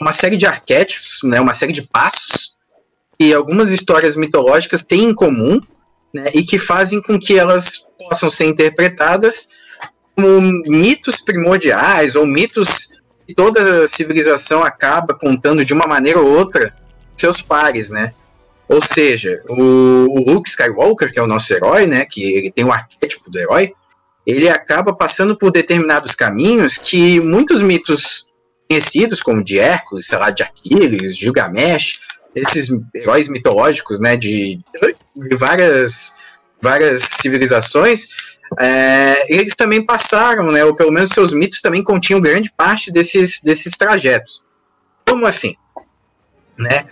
uma série de arquétipos, né? Uma série de passos que algumas histórias mitológicas têm em comum, né? E que fazem com que elas possam ser interpretadas como mitos primordiais ou mitos que toda civilização acaba contando de uma maneira ou outra seus pares, né? Ou seja, o, Luke Skywalker, que é o nosso herói, né? Que ele tem o arquétipo do herói, ele acaba passando por determinados caminhos que muitos mitos conhecidos, como de Hércules, sei lá, de Aquiles, Gilgamesh, esses heróis mitológicos, né? De, de várias, várias civilizações, é, eles também passaram, né, ou pelo menos seus mitos também continham grande parte desses, desses trajetos. Como assim? Né?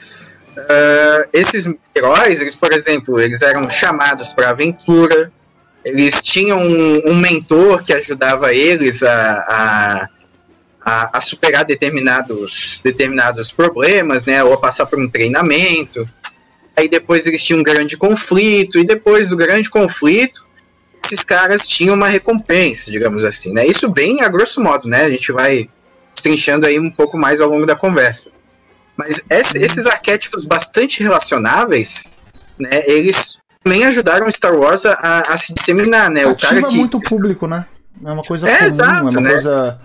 Ah, esses heróis, eles, por exemplo, eles eram chamados para aventura, eles tinham um, um mentor que ajudava eles a, a, a, a superar determinados, determinados problemas, né, ou a passar por um treinamento. Aí depois eles tinham um grande conflito, e depois do grande conflito, esses caras tinham uma recompensa, digamos assim, né? Isso bem a grosso modo, né? A gente vai trinchando aí um pouco mais ao longo da conversa. Mas esse- esses arquétipos bastante relacionáveis, né? Eles também ajudaram Star Wars a, a se disseminar, né? O cara que muito público, né? É uma coisa É, comum, exato, é uma né? coisa.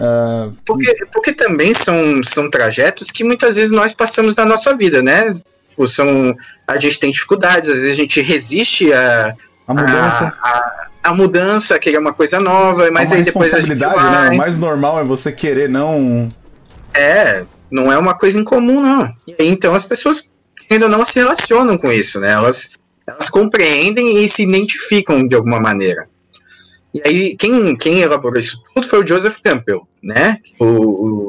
Ah, Porque, porque também são, são trajetos que muitas vezes nós passamos na nossa vida, né? Tipo, São, a gente tem dificuldades, às vezes a gente resiste a, a mudança. a, a, a mudança, querer uma coisa nova, mas é aí depois a gente responsabilidade, vai. né? O mais normal é você querer não. É, não é uma coisa incomum, não. E aí, então as pessoas ainda não se relacionam com isso, né? Elas, elas compreendem e se identificam de alguma maneira. E aí, quem, quem elaborou isso tudo foi o Joseph Campbell, né? O,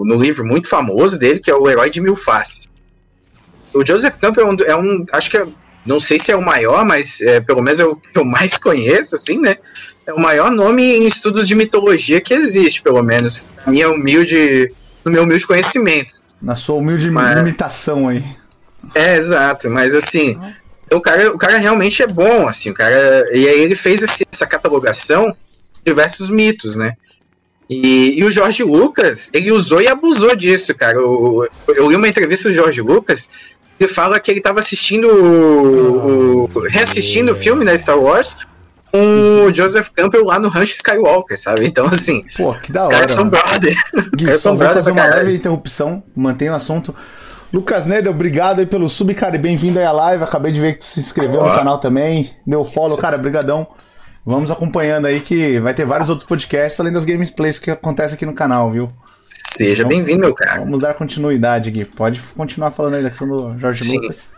o- no livro muito famoso dele, que é O Herói de Mil Faces. o Joseph Campbell é um, é um, acho que é, não sei se é o maior, mas é, pelo menos é o que eu mais conheço, assim, né? É o maior nome em estudos de mitologia que existe, pelo menos, na minha humilde, no meu humilde conhecimento. Na sua humilde mas, limitação aí. É, exato, mas assim, o cara, o cara realmente é bom, assim, o cara. E aí ele fez esse, essa catalogação diversos mitos, né? E, e, o Jorge Lucas, ele usou e abusou disso, cara. Eu, eu li uma entrevista do Jorge Lucas, ele fala que ele estava assistindo o, o, reassistindo o filme, né, Star Wars, com o Joseph Campbell lá no Rancho Skywalker, sabe? Então, assim. Pô, que da hora. Cara, são brother. Vou fazer uma leve interrupção, mantenha o assunto. Lucas Neder, obrigado aí pelo sub, cara, e bem-vindo aí à live. Acabei de ver que tu se inscreveu no canal também. Deu follow, cara, brigadão. Vamos acompanhando aí que vai ter vários outros podcasts além das gameplays que acontecem aqui no canal, viu? Seja então, bem-vindo, meu cara. Vamos dar continuidade, Gui. Pode continuar falando aí da questão do Jorge Sim. Lucas.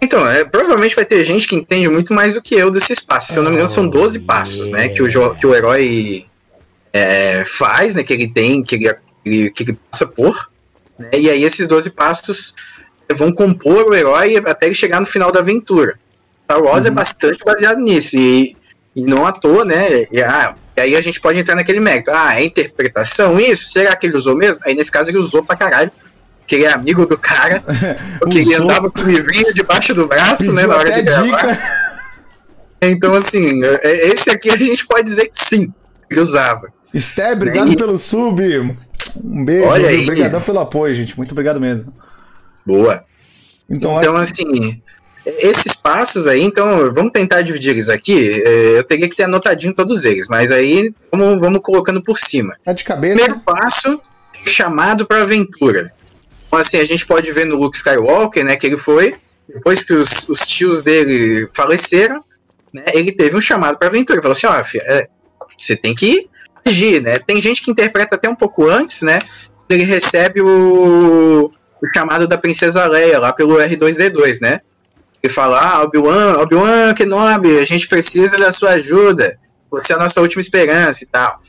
Então, é, provavelmente vai ter gente que entende muito mais do que eu desses passos. Se eu não me engano, são 12 passos, né? Que o, que o herói é, faz, né? Que ele tem, que ele, que ele passa por. Né? E aí esses 12 passos vão compor o herói até ele chegar no final da aventura. Star Wars é uhum. é bastante baseado nisso. E, e não à toa, né? E, ah, e aí a gente pode entrar naquele mérito. Ah, é interpretação isso? Será que ele usou mesmo? Aí nesse caso ele usou pra caralho. Porque ele é amigo do cara. Porque ele andava com o livrinho debaixo do braço, né? Na hora de gravar. Dica. Então, assim, é, esse aqui a gente pode dizer que sim, ele usava. Sté, obrigado e... pelo sub. Um beijo, Olha aí. obrigadão pelo apoio, gente. Muito obrigado mesmo. Boa. Então, então assim, esses passos aí, então, vamos tentar dividir eles aqui. É, eu teria que ter anotadinho todos eles, mas aí vamos, vamos colocando por cima. Tá de cabeça. Primeiro passo, chamado para aventura. Então, assim, a gente pode ver no Luke Skywalker, né, que ele foi, depois que os, os tios dele faleceram, né, ele teve um chamado para aventura. Ele falou assim: ó, oh, é, você tem que agir, né? Tem gente que interpreta até um pouco antes, né? Quando ele recebe o, o chamado da Princesa Leia lá pelo R2D2, né? Ele fala: Ah, Obi-Wan, Obi-Wan Kenobi, a gente precisa da sua ajuda. Você é a nossa última esperança e tal.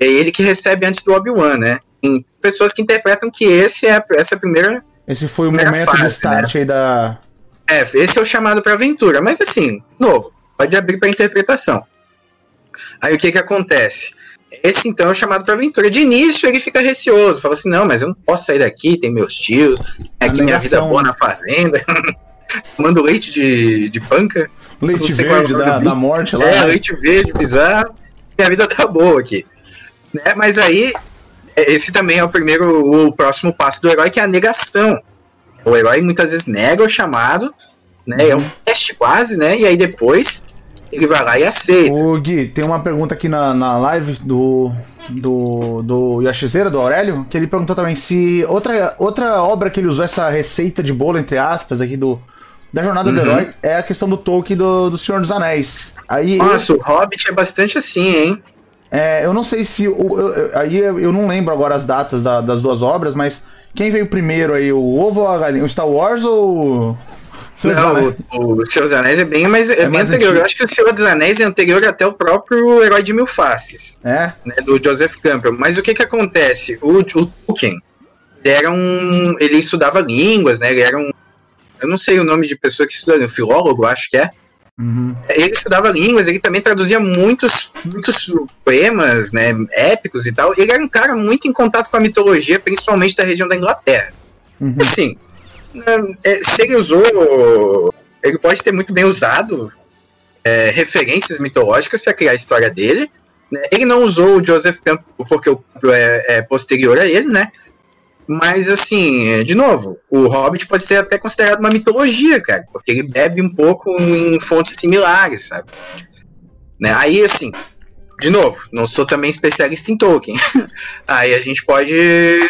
É ele que recebe antes do Obi-Wan, né? Tem pessoas que interpretam que esse é essa é primeira. Esse foi o momento fase, de start né? aí da. É, esse é o chamado para aventura, mas assim, novo, pode abrir para interpretação. Aí o que que acontece? Esse então é o chamado para aventura. De início ele fica receoso, fala assim: não, mas eu não posso sair daqui, tem meus tios, é aqui minha vida boa na fazenda, mando leite de, de panca. Leite verde da, da morte lá. É, né? leite verde bizarro, minha vida tá boa aqui. Né? Mas aí, é, esse também é o primeiro, o próximo passo do herói, que é a negação. O herói muitas vezes nega o chamado, né? Uhum. É um uhum. teste quase, né? E aí depois ele vai lá e aceita. O Gui, tem uma pergunta aqui na, na live do, do, do Yashizeira, do Aurélio, que ele perguntou também se outra, outra obra que ele usou essa receita de bolo, entre aspas, aqui do, da jornada uhum. do herói é a questão do Tolkien do, do Senhor dos Anéis. Aí, Nossa, eu, o Hobbit é bastante assim, hein? É, eu não sei se. Eu, eu, aí eu não lembro agora as datas da, das duas obras, mas quem veio primeiro aí, o ovo ou a galinha? O Star Wars ou Senhor não, o, o Senhor dos Anéis é bem, mais, é, é bem anterior. Antigo. Eu acho que o Senhor dos Anéis é anterior até o próprio Herói de Mil Faces. É? Né, do Joseph Campbell. Mas o que que acontece? O, o Tolkien, ele era um... Ele estudava línguas, né? Ele era um... Eu não sei o nome de pessoa que estuda, um filólogo, acho que é. Uhum. Ele estudava línguas, ele também traduzia muitos, muitos poemas, né, épicos e tal. Ele era um cara muito em contato com a mitologia, principalmente da região da Inglaterra. Uhum. Assim, é, se ele usou. Ele pode ter muito bem usado é, referências mitológicas para criar a história dele. Né? Ele não usou o Joseph Campbell porque o Campbell é, é, posterior a ele, né? Mas, assim, de novo, o Hobbit pode ser até considerado uma mitologia, cara, porque ele bebe um pouco em fontes similares, sabe? Né? Aí, assim, de novo, não sou também especialista em Tolkien. Aí a gente pode,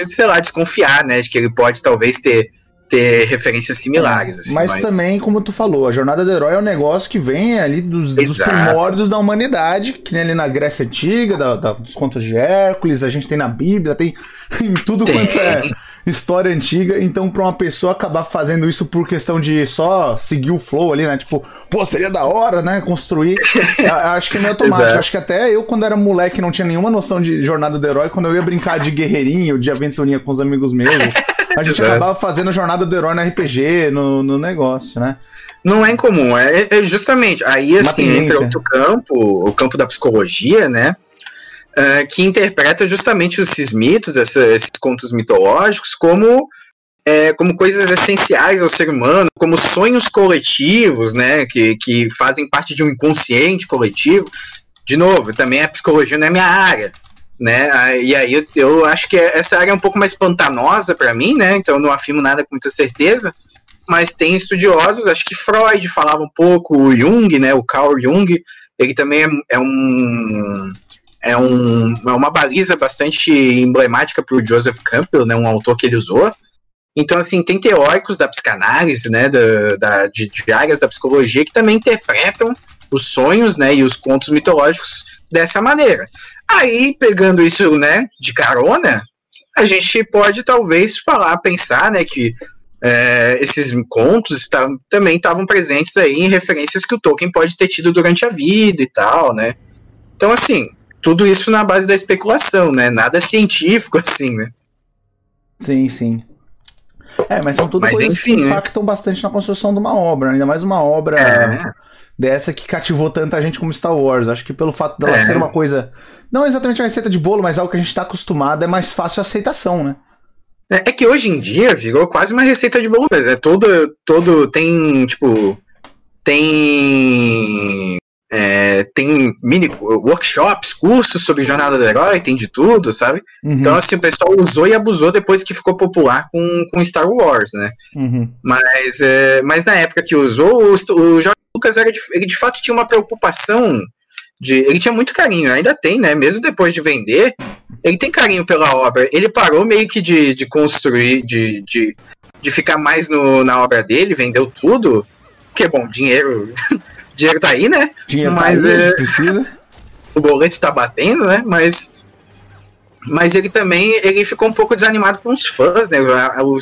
sei lá, desconfiar, né, de que ele pode talvez ter ter referências similares. Assim, mas, mas, também, como tu falou, a jornada do herói é um negócio que vem ali dos, dos primórdios da humanidade, que nem ali na Grécia Antiga, da, da, dos contos de Hércules, a gente tem na Bíblia, tem em tudo tem. quanto é história antiga. Então, pra uma pessoa acabar fazendo isso por questão de só seguir o flow ali, né? Tipo, pô, seria da hora, né? Construir. acho que é meio automático. acho que até eu, quando era moleque, não tinha nenhuma noção de jornada do herói, quando eu ia brincar de guerreirinho, de aventurinha com os amigos meus a gente acabava fazendo jornada do herói no RPG, no, no negócio, né? Não é incomum, é, é justamente. Aí, assim, entra outro campo, o campo da psicologia, né? Uh, que interpreta justamente esses mitos, essa, esses contos mitológicos, como, é, como coisas essenciais ao ser humano, como sonhos coletivos, né? Que, que fazem parte de um inconsciente coletivo. De novo, também a psicologia não é minha área, né? E aí eu, eu acho que essa área é um pouco mais pantanosa para mim, né? Então eu não afirmo nada com muita certeza mas tem estudiosos, acho que Freud falava um pouco, o Jung, né, o Carl Jung, ele também é, é um é, um, é uma baliza bastante emblemática para o Joseph Campbell, né, um autor que ele usou. Então, assim, tem teóricos da psicanálise, né, da, da, de, de áreas da psicologia que também interpretam os sonhos, né, e os contos mitológicos dessa maneira. Aí, pegando isso, né, de carona, a gente pode talvez falar, pensar, né, que é, esses contos também estavam presentes aí em referências que o Tolkien pode ter tido durante a vida e tal, né? Então, assim, tudo isso na base da especulação, né? Nada científico, assim, né? Sim, sim. É, mas são tudo mas, coisas enfim, que né? impactam né? bastante na construção de uma obra, ainda mais uma obra é. dessa que cativou tanta gente como Star Wars. Acho que pelo fato dela é. ser uma coisa, não exatamente uma receita de bolo, mas algo que a gente está acostumado, é mais fácil a aceitação, né? É, é, que hoje em dia virou quase uma receita de bolo. É todo, todo tem, tipo, tem é, tem mini workshops, cursos sobre jornada do herói, tem de tudo, sabe? Uhum. Então, assim, o pessoal usou e abusou depois que ficou popular com, com Star Wars, né? Uhum. Mas, é, mas na época que usou, o, o Jorge Lucas era de, ele de fato tinha uma preocupação de, ele tinha muito carinho, ainda tem, né? Mesmo depois de vender, ele tem carinho pela obra. Ele parou meio que de, de construir, de, de, de ficar mais no, na obra dele, vendeu tudo. Porque, bom, dinheiro. dinheiro tá aí, né? Dinheiro tá mas, tá aí, é, precisa. O boleto tá batendo, né? Mas. Mas ele também ele ficou um pouco desanimado com os fãs, né? O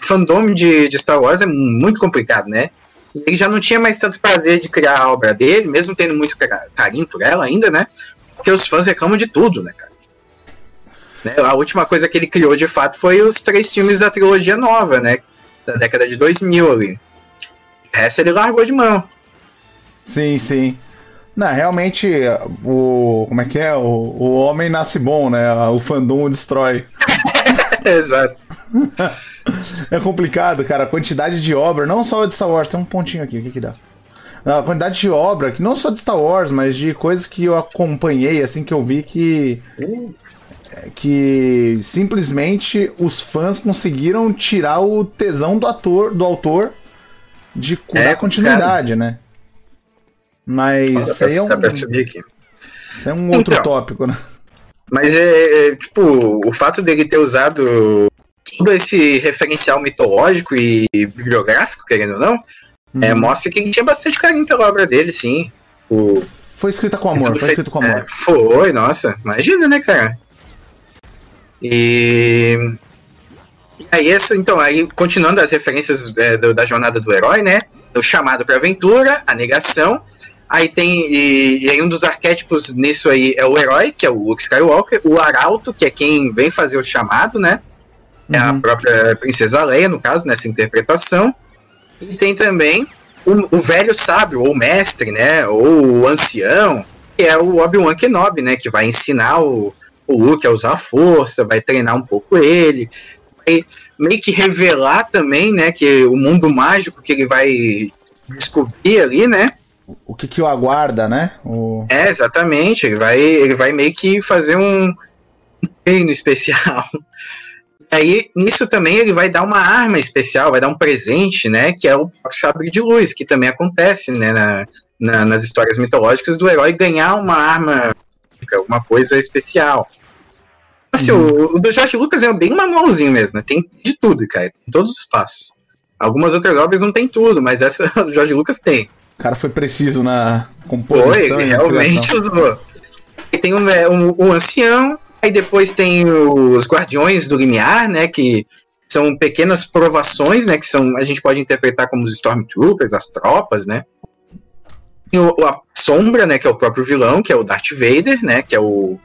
fandom de, de Star Wars é muito complicado, né? ele já não tinha mais tanto prazer de criar a obra dele, mesmo tendo muito carinho por ela ainda, né? Porque os fãs reclamam de tudo, né, cara? Né, a última coisa que ele criou de fato foi os três filmes da trilogia nova, né? Da década de 2000 ali. O resto ele largou de mão. Sim, sim. Não, realmente, o. Como é que é? O, o homem nasce bom, né? O fandom o destrói. Exato. é complicado, cara. A quantidade de obra, não só de Star Wars, tem um pontinho aqui, o que que dá? A quantidade de obra, que não só de Star Wars, mas de coisas que eu acompanhei, assim, que eu vi que. Que simplesmente os fãs conseguiram tirar o tesão do ator, do autor de é, dar continuidade, cara. né? Mas isso aí é um. Isso é um outro então, tópico, né? Mas é, é, tipo, o fato dele ter usado todo esse referencial mitológico e bibliográfico, querendo ou não, uhum. é, mostra que ele tinha bastante carinho pela obra dele, sim. O... Foi escrita com amor, foi escrito com amor. É, foi, nossa, imagina, né, cara? E. Aí, essa, então, aí, continuando as referências é, do, da jornada do herói, né? O chamado para aventura, a negação. Aí tem. E, e, aí, um dos arquétipos nisso aí é o herói, que é o Luke Skywalker. O arauto, que é quem vem fazer o chamado, né? é a uhum. própria Princesa Leia, no caso, nessa interpretação. E tem também o, o velho sábio, ou mestre, né, ou o ancião, que é o Obi-Wan Kenobi, né, que vai ensinar o, o Luke a usar a força, vai treinar um pouco ele, vai meio que revelar também, né, que o mundo mágico que ele vai descobrir ali, né, o que, que o aguarda, né? O... É, exatamente. Ele vai, ele vai meio que fazer um treino especial aí, nisso também, ele vai dar uma arma especial, vai dar um presente, né? Que é o sabre de luz, que também acontece, né? Na, na, nas histórias mitológicas do herói ganhar uma arma, alguma coisa especial. Assim, uhum. o, o, do George Lucas é bem manualzinho mesmo, né? Tem de tudo, cara. Tem todos os passos. Algumas outras obras não tem tudo, mas essa do George Lucas tem. O cara foi preciso na composição. Foi, realmente usou. E tem um, é, um, um ancião, Aí depois tem os Guardiões do Limiar, né? Que são pequenas provações, né? Que são, a gente pode interpretar como os Stormtroopers, as tropas, né? Tem o, a Sombra, né? Que é o próprio vilão, que é o Darth Vader, né? Que é o,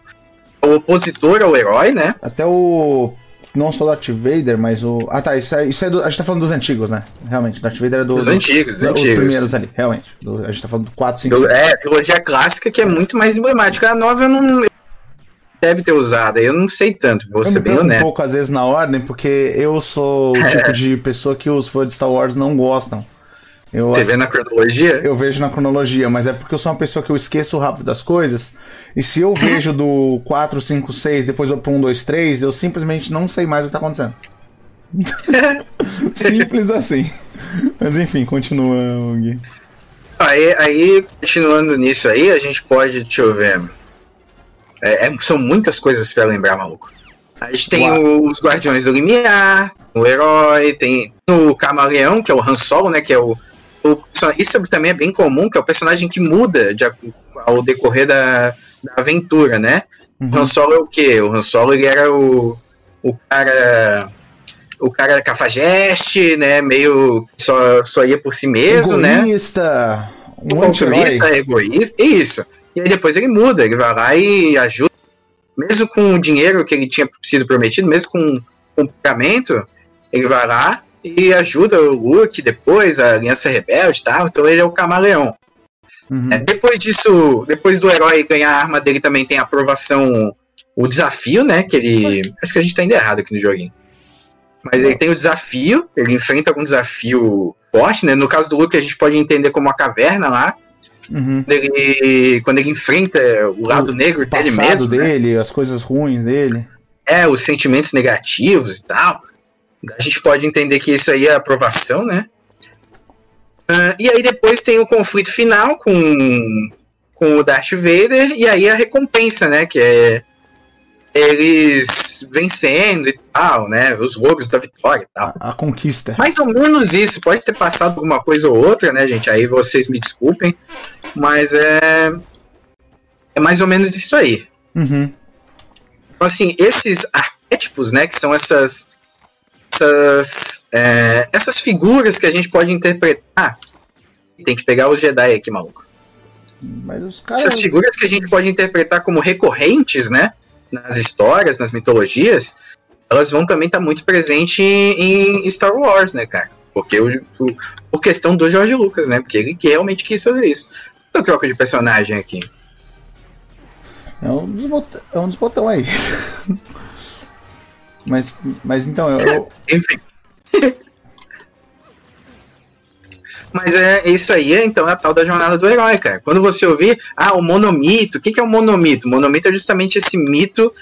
o opositor ao herói, né? Até o não só do Darth Vader, mas o. Ah tá, isso é, isso é do, a gente tá falando dos antigos, né? Realmente, Darth Vader é do. Dos antigos, do, antigos. Os primeiros ali, realmente. Do, a gente tá falando do 4, 5, Do- 6. É, a trilogia clássica que é muito mais emblemática. A nova eu não. Deve ter usado, eu não sei tanto, vou Eu ser bem perco um honesto. pouco às vezes na ordem, porque eu sou o tipo de pessoa que os fãs de Star Wars não gostam. Eu, Você ass- vê na cronologia? eu vejo na cronologia, mas é porque eu sou uma pessoa que eu esqueço rápido das coisas. E se eu vejo do 4, 5, 6, depois eu pro 1, 2, 3, eu simplesmente não sei mais o que tá acontecendo. Simples assim. Mas enfim, continua, Gui. Aí, aí, continuando nisso aí, a gente pode, deixa eu ver. É, é- são muitas coisas pra lembrar, maluco. A gente tem Uau. os Guardiões do Limiar, o Herói, tem o Camaleão, que é o Han Solo, né? Que é o, o Isso também é bem comum, que é o personagem que muda de, ao decorrer da, da aventura, né? Uhum. O Han Solo é o quê? O Han Solo ele era o, o cara. O cara cafajeste, né? Meio que só, só ia por si mesmo, né? Egoísta, um um altruísta, egoísta, isso. E aí depois ele muda, ele vai lá e ajuda, mesmo com o dinheiro que ele tinha sido prometido, mesmo com, com o pagamento, ele vai lá e ajuda o Luke depois, a Aliança Rebelde e tal, então ele é o camaleão. Uhum. É, depois disso, depois do herói ganhar a arma dele também tem a aprovação, o desafio, né, que ele... Acho que a gente tá indo errado aqui no joguinho. Mas ele tem o desafio, ele enfrenta algum desafio forte, né? No caso do Luke, a gente pode entender como a caverna lá, Uhum. quando ele, quando ele enfrenta o lado negro O dele passado mesmo, né? dele, as coisas ruins dele. é, os sentimentos negativos e tal, a gente pode entender que isso aí é aprovação, né? Ah, e aí depois tem o conflito final com, com o Darth Vader, e aí a recompensa, né? Que é eles vencendo e tal, né? Os logros da vitória e tal. A, a conquista. Mais ou menos isso. Pode ter passado alguma coisa ou outra, né, gente? Aí vocês me desculpem. Mas é. É mais ou menos isso aí. Uhum. Então, assim, esses arquétipos, né, que são essas. Essas, é, essas figuras que a gente pode interpretar. Tem que pegar o Jedi aqui, maluco. Mas os caras. Essas figuras que a gente pode interpretar como recorrentes, né? Nas histórias, nas mitologias, elas vão também estar muito presentes em, Star Wars, né, cara? Porque o, o- por questão do George Lucas, né? Porque ele realmente quis fazer isso. Eu troco de personagem aqui. É um dos, bot... é um dos botão aí. mas, mas então, eu, eu- Enfim. Mas é isso aí, então é a tal da jornada do herói, cara. Quando você ouvir, ah, o monomito, o que, que é o monomito? O monomito é justamente esse mito,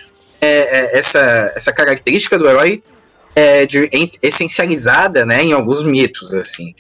é, é, essa, essa característica do herói é, de, essencializada né, em alguns mitos, assim.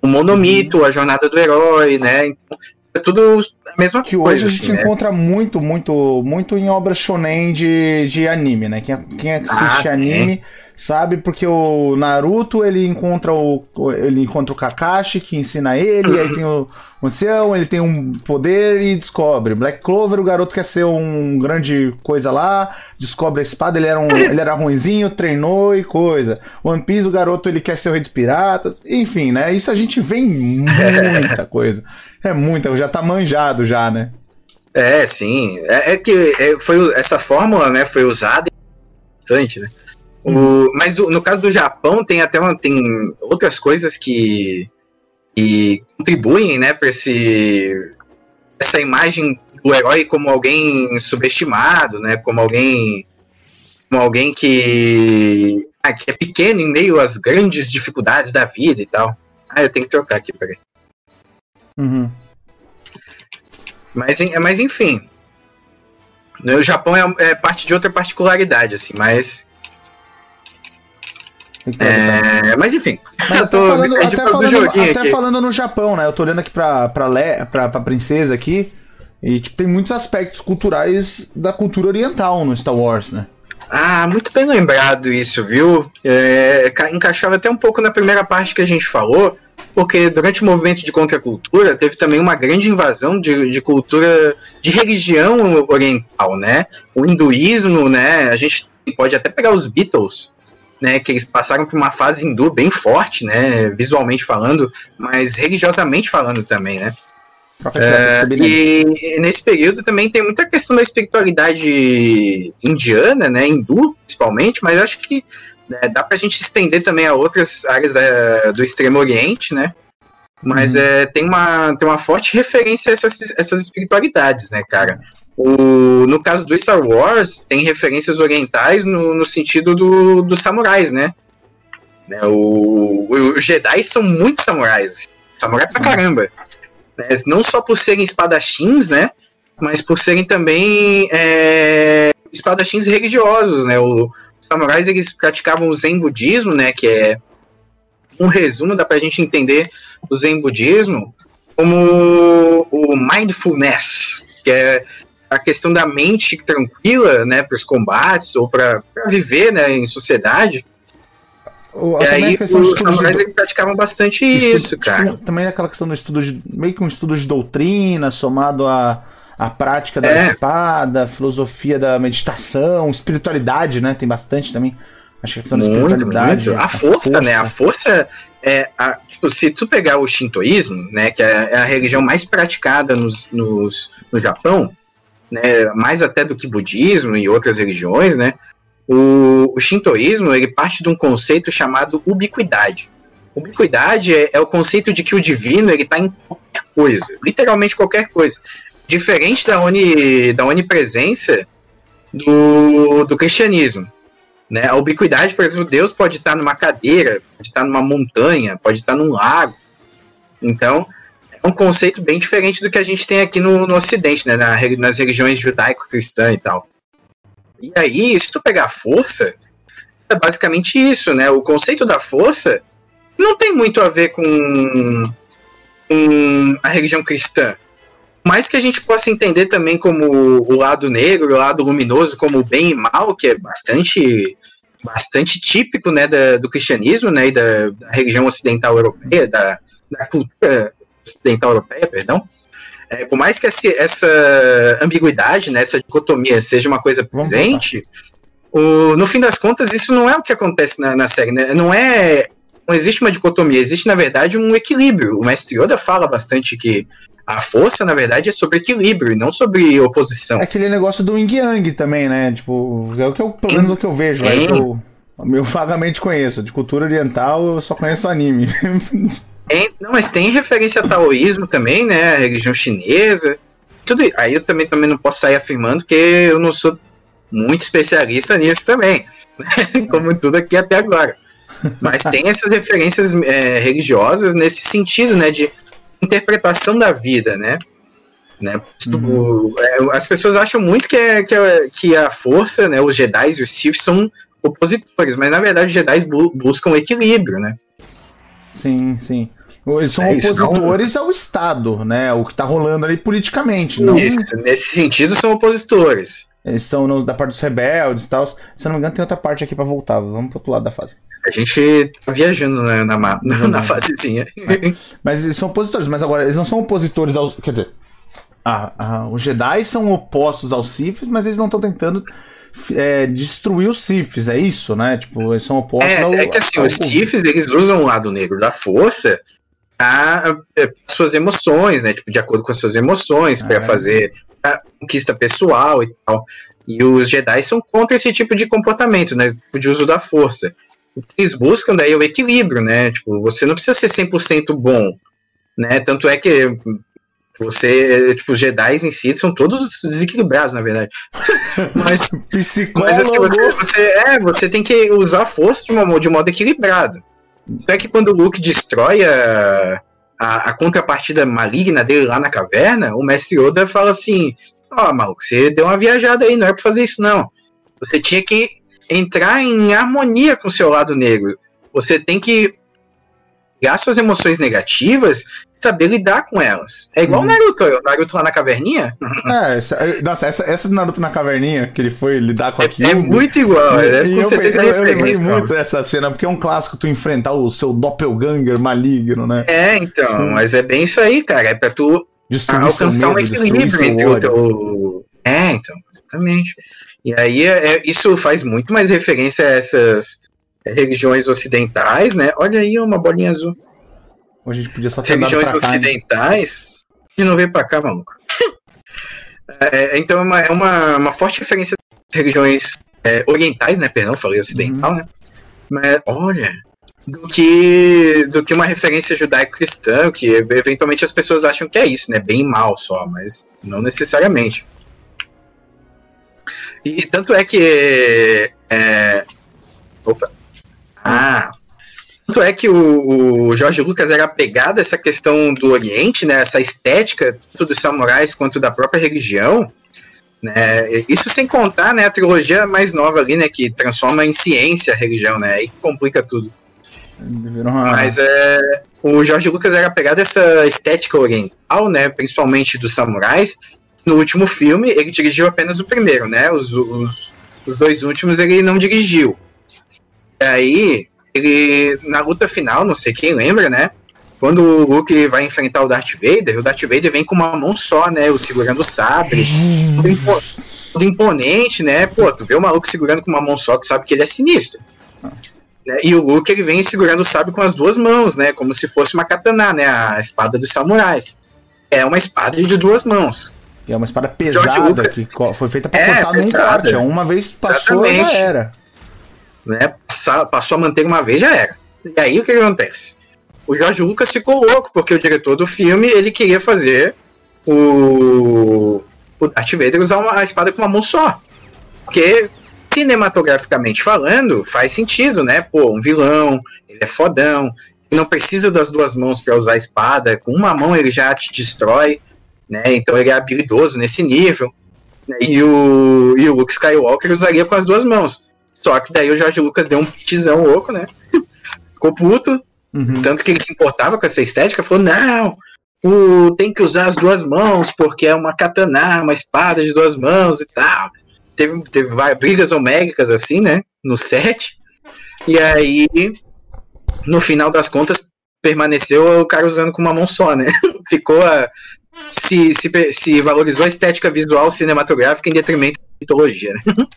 O monomito, a jornada do herói, né? Então, é tudo a mesma que coisa. hoje a gente assim, né? encontra muito, muito, muito em obras shonen de, de anime, né? Quem, quem assiste Ah, anime sabe porque o Naruto ele encontra o ele encontra o Kakashi que ensina ele, aí tem o o ancião, ele tem um poder e descobre. Black Clover, o garoto quer ser um grande coisa lá, descobre a espada, ele era um, ele era ruinzinho, treinou e coisa. One Piece, o garoto ele quer ser o rei dos piratas, enfim, né? Isso a gente vê em muita coisa. É muita, já tá manjado já, né? É, sim. É, é que é, foi, essa fórmula né, foi usada bastante, né? O, mas do- no caso do Japão tem até uma, tem outras coisas que, que contribuem né, para esse essa imagem do herói como alguém subestimado, né? Como alguém como alguém que, ah, que é pequeno em meio às grandes dificuldades da vida e tal. Ah, eu tenho que trocar aqui, peraí. Uhum. Mas, mas enfim. No Japão é, é parte de outra particularidade, assim, mas. É, mas enfim. Mas até tô- falando, até falando, joguinho até falando no Japão, né? Eu tô olhando aqui pra, pra, Le, pra, pra princesa aqui. E tipo, tem muitos aspectos culturais da cultura oriental no Star Wars, né? Ah, muito bem lembrado isso, viu? É, ca- encaixava até um pouco na primeira parte que a gente falou, porque durante o movimento de contracultura teve também uma grande invasão de, de cultura, de religião oriental, né? O hinduísmo, né? A gente pode até pegar os Beatles, né? Que eles passaram por uma fase hindu bem forte, né? Visualmente falando, mas religiosamente falando também, né? Nele. E nesse período também tem muita questão da espiritualidade indiana, né, hindu principalmente, mas acho que né, dá pra gente estender também a outras áreas da, do Extremo Oriente, né? Mas uhum. é, tem, uma, tem uma forte referência a essas, essas espiritualidades, né, cara? O, no caso do Star Wars, tem referências orientais no, no sentido do, dos samurais, né? né o, os Jedi são muito samurais. Samurai pra caramba. Né? Não só por serem espadachins, né? Mas por serem também é, espadachins religiosos, né? O, os samurais, eles praticavam o Zen budismo, né? Que é um resumo, dá pra gente entender o Zen budismo como o mindfulness, que é a questão da mente tranquila, né, para os combates ou para viver, né, em sociedade. O, e aí os samurais de... praticavam bastante estudo, isso, cara. Também aquela questão do estudo de, meio que um estudo de doutrina somado a a prática da é. espada, filosofia da meditação, espiritualidade, né? Tem bastante também. Acho que a questão muito, da espiritualidade. Muito. A, a força, força, né? A força é. A, tipo, se tu pegar o shintoísmo, né? Que é, é a religião mais praticada nos, nos, no Japão, né, mais até do que budismo e outras religiões, né, o, o shintoísmo ele parte de um conceito chamado ubiquidade. Ubiquidade é, é o conceito de que o divino ele está em qualquer coisa, literalmente qualquer coisa. Diferente da, oni, da onipresença do, do cristianismo. Né? A ubiquidade, por exemplo, Deus pode estar numa cadeira, pode estar numa montanha, pode estar num lago. Então, é um conceito bem diferente do que a gente tem aqui no, no Ocidente, né? Na, nas religiões judaico-cristã e tal. E aí, se tu pegar força, é basicamente isso, né? O conceito da força não tem muito a ver com, com a religião cristã. Mais que a gente possa entender também como o lado negro, o lado luminoso, como bem e mal, que é bastante bastante típico né, da, do cristianismo né, e da, da religião ocidental europeia, da, da cultura ocidental europeia, perdão, é, por mais que essa, essa ambiguidade, né, essa dicotomia seja uma coisa presente, o, no fim das contas, isso não é o que acontece na, na série, né? Não é. Não existe uma dicotomia, existe, na verdade, um equilíbrio. O mestre Yoda fala bastante que a força, na verdade, é sobre equilíbrio e não sobre oposição. É aquele negócio do Yin Yang também, né? Tipo, é o que eu, pelo menos o que eu vejo, é. eu, eu vagamente conheço. De cultura oriental, eu só conheço anime. Tem, não, mas tem referência a taoísmo também, né? A religião chinesa. Tudo, aí eu também, também não posso sair afirmando que eu não sou muito especialista nisso também. Né? Como tudo aqui até agora. Mas tem essas referências é, religiosas nesse sentido, né? De interpretação da vida, né? né? Uhum. É, as pessoas acham muito que, é, que, é, que a força, né? Os Jedi e os Sith são opositores, mas na verdade os Jedi bu buscam equilíbrio, né? Sim, sim. Eles são é opositores isso, ao Estado, né? O que está rolando ali politicamente. Não... Isso, nesse sentido são opositores. Eles são no, da parte dos rebeldes e tal. Se eu não me engano, tem outra parte aqui para voltar. Vamos pro outro lado da fase. A gente tá viajando né, na, na, na, na fasezinha. É. Mas eles são opositores, mas agora eles não são opositores aos. Quer dizer, ah, ah, os Jedi são opostos aos Sith, mas eles não estão tentando é, destruir os Siths, é isso, né? Tipo, eles são opostos é, ao, É que assim, os Siths, eles usam o lado negro da força suas emoções, né? Tipo, de acordo com as suas emoções, para é. fazer a conquista pessoal e tal. E os Jedi são contra esse tipo de comportamento, né? De uso da força. O que eles buscam daí é o equilíbrio, né? Tipo, você não precisa ser 100% bom, né? Tanto é que você, tipo, os Jedi em si são todos desequilibrados, na verdade. mas, mas assim, você, você, é, você tem que usar a força de, uma, de modo equilibrado. É que quando o Luke destrói a, a, a, contrapartida maligna dele lá na caverna, o Mestre Yoda fala assim: Ó, oh, maluco, você deu uma viajada aí, não é pra fazer isso, não. Você tinha que entrar em harmonia com o seu lado negro. Você tem que pegar suas emoções negativas saber lidar com elas. É igual o uhum. Naruto, o Naruto lá na caverninha. É, essa, é, nossa, essa, essa do Naruto na caverninha, que ele foi lidar com é, aquilo. É muito igual, é, com eu, certeza eu, eu, lembrei muito dessa cena, porque é um clássico tu enfrentar o seu doppelganger maligno, né? É, então, hum. mas é bem isso aí, cara. É pra tu destruir alcançar medo, um equilíbrio entre o teu. É, então, exatamente. E aí é, é, isso faz muito mais referência a essas religiões ocidentais, né? Olha aí uma bolinha azul. A gente podia só ter religiões ocidentais. De não veio pra cá, maluco. é, então é, uma, é uma, uma forte referência das religiões é, orientais, né? Perdão, falei ocidental, uhum. né? Mas olha, do que do que uma referência judaico-cristã, que eventualmente as pessoas acham que é isso, né? Bem mal só, mas não necessariamente. E tanto é que. É... Opa. Ah. Tanto é que o, o Jorge Lucas era apegado a essa questão do Oriente, né? Essa estética, tanto dos samurais quanto da própria religião. Né? Isso sem contar né, a trilogia mais nova ali, né? Que transforma em ciência a religião, né? Aí complica tudo. Mas é, o Jorge Lucas era apegado a essa estética oriental, né? Principalmente dos samurais no último filme, ele dirigiu apenas o primeiro, né? Os, os, os dois últimos ele não dirigiu. E aí, ele, na luta final, não sei quem lembra, né? Quando o Luke vai enfrentar o Darth Vader, o Darth Vader vem com uma mão só, né? O segurando o sabre. tudo, impo tudo imponente, né? Pô, tu vê o maluco segurando com uma mão só, que sabe que ele é sinistro. Né? E o Luke, ele vem segurando o sabre com as duas mãos, né? Como se fosse uma katana, né? A espada dos samurais. É uma espada de duas mãos. E é uma espada pesada que foi feita para é, cortar num corte. Uma vez passou, Exatamente. já era. Né? Passou a manter uma vez, já era. E aí o que acontece? O Jorge Lucas ficou louco, porque o diretor do filme ele queria fazer o, o Darth Vader usar uma, a espada com uma mão só. Porque, cinematograficamente falando, faz sentido, né? Pô, um vilão, ele é fodão, ele não precisa das duas mãos para usar a espada, com uma mão ele já te destrói né? Então ele é habilidoso nesse nível. Né? E, o, e o Luke Skywalker usaria com as duas mãos. Só que daí o George Lucas deu um pitizão louco, né? Ficou puto. Uhum. Tanto que ele se importava com essa estética, falou: não, o, tem que usar as duas mãos, porque é uma katana, uma espada de duas mãos e tal. Teve, teve várias brigas homéricas assim, né? No set. E aí, no final das contas, permaneceu o cara usando com uma mão só, né? Ficou a, se, se, se valorizou a estética visual cinematográfica em detrimento da mitologia. Né?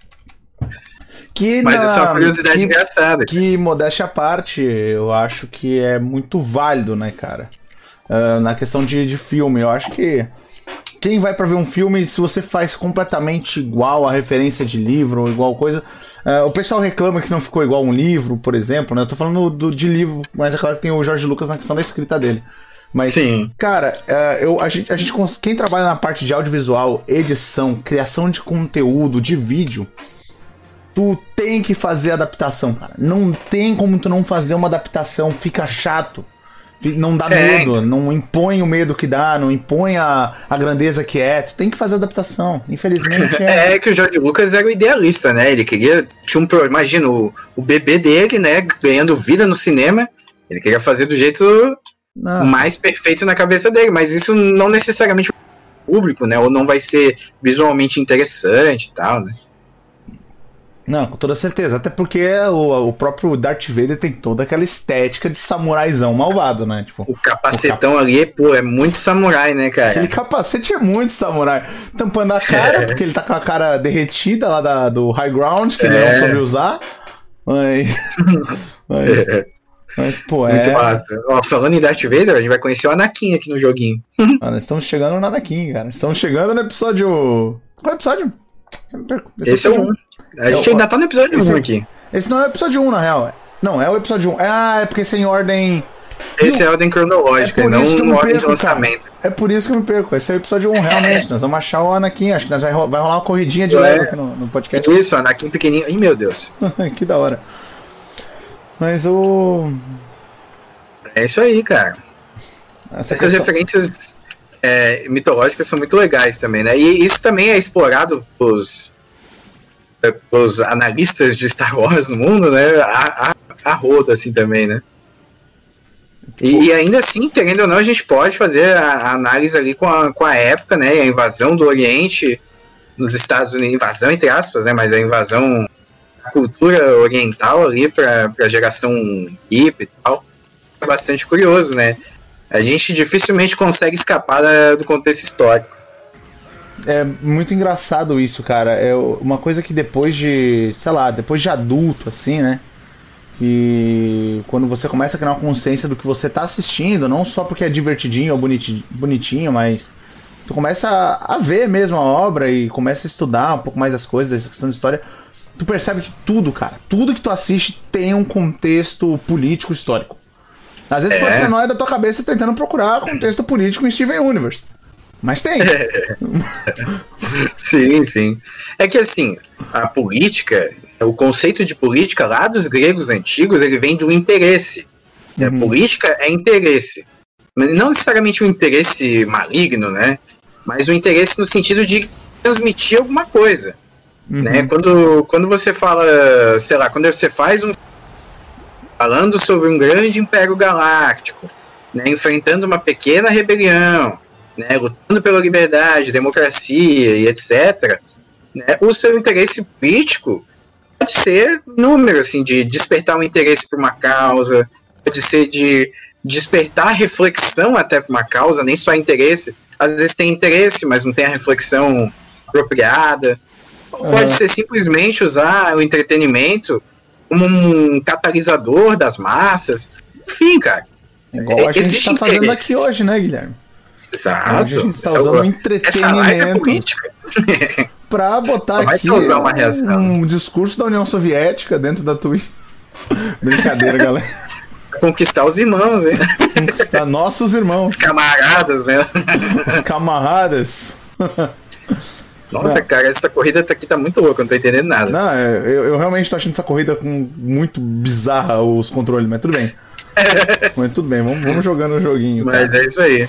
Que Mas na, essa é uma curiosidade que, engraçada. Que, modéstia à parte, eu acho que é muito válido, né, cara? Uh, na questão de, de filme, eu acho que quem vai para ver um filme, se você faz completamente igual a referência de livro ou igual coisa. Uh, o pessoal reclama que não ficou igual um livro, por exemplo, né? Eu tô falando do, de livro, mas é claro que tem o Jorge Lucas na questão da escrita dele. Mas, Sim. cara, uh, eu, a gente, a gente, quem trabalha na parte de audiovisual, edição, criação de conteúdo, de vídeo, tu tem que fazer adaptação, cara. Não tem como tu não fazer uma adaptação, fica chato. Não dá é. medo, não impõe o medo que dá, não impõe a, a grandeza que é. Tu tem que fazer adaptação. Infelizmente. É... é que o George Lucas era o idealista, né? Ele queria. Tinha um, imagina, o, o bebê dele, né? Ganhando vida no cinema. Ele queria fazer do jeito não. mais perfeito na cabeça dele, mas isso não necessariamente público, né? Ou não vai ser visualmente interessante e tal, né? Não, com toda certeza. Até porque o, o próprio Darth Vader tem toda aquela estética de samuraizão malvado, né? Tipo, o capacetão o cap... ali, pô, é muito samurai, né, cara? Aquele capacete é muito samurai. Tampando a cara, é. porque ele tá com a cara derretida lá da, do High Ground, que é. ele não soube usar. Mas. mas é. Mas, pô, Muito é. massa. Ó, falando em Darth Vader, a gente vai conhecer o Anakin aqui no joguinho. Ah, nós estamos chegando no Anakin, cara. Estamos chegando no episódio. Qual é o episódio? Esse, Esse é o 1. A gente é ainda tá no episódio 1 aqui. Esse não é o episódio 1, na real. Não, é o episódio 1. Ah, é porque esse é em ordem. Esse é ordem cronológica, é não em ordem de lançamento. Cara. É por isso que eu me perco. Esse é o episódio 1, realmente. nós vamos achar o Anakin. Acho que nós vai, vai rolar uma corridinha de leve aqui no, no podcast. Isso, Anakin pequenininho. Ih, meu Deus. que da hora. Mas o. É isso aí, cara. Essa Essas referências é, mitológicas são muito legais também, né? E isso também é explorado é, pelos analistas de Star Wars no mundo, né? A, a, a roda, assim, também, né? E, e, ainda assim, querendo ou não, a gente pode fazer a, a, análise ali com a, com a época, né? A invasão do Oriente nos Estados Unidos, invasão entre aspas, né? Mas a invasão da cultura oriental ali para a geração hippie e tal é bastante curioso, né? A gente dificilmente consegue escapar da, do contexto histórico. É muito engraçado isso, cara. É uma coisa que depois de, sei lá, depois de adulto, assim, né? E quando você começa a criar uma consciência do que você tá assistindo, não só porque é divertidinho ou bonitinho, bonitinho mas tu começa a, a ver mesmo a obra e começa a estudar um pouco mais as coisas dessa questão de história tu percebe que tudo, cara, tudo que tu assiste tem um contexto político histórico. Às vezes É. pode ser nóia da tua cabeça tentando procurar contexto político em Steven Universe. Mas tem. Sim, sim. É que assim, a política, o conceito de política lá dos gregos antigos, ele vem de um interesse. A Uhum. política é interesse. Mas Não necessariamente um interesse maligno, né? Mas um interesse no sentido de transmitir alguma coisa. Uhum. Né? Quando, quando você fala, sei lá, quando você faz um. falando sobre um grande império galáctico, né? enfrentando uma pequena rebelião, né? lutando pela liberdade, democracia e etc., né? o seu interesse político pode ser número, assim, de despertar um interesse por uma causa, pode ser de despertar reflexão até por uma causa, nem só interesse. Às vezes tem interesse, mas não tem a reflexão apropriada. Ou Pode Aham. ser simplesmente usar o entretenimento como um catalisador das massas. Enfim, cara. Igual a gente existe tá fazendo interesse. aqui hoje, né, Guilherme? Exato. Hoje a gente tá Eu- usando um live é entretenimento política. pra botar Vai aqui um discurso da União Soviética dentro da Twitch. Brincadeira, galera. Conquistar os irmãos, hein? Conquistar nossos irmãos, Os camaradas, né? os camaradas. Nossa, Não. cara, essa corrida tá aqui tá muito louca, eu não tô entendendo nada. Não, é, eu, eu realmente tô achando essa corrida com muito bizarra os controles, mas tudo bem. mas tudo bem, vamos, vamos jogando o joguinho. cara. Mas é isso aí.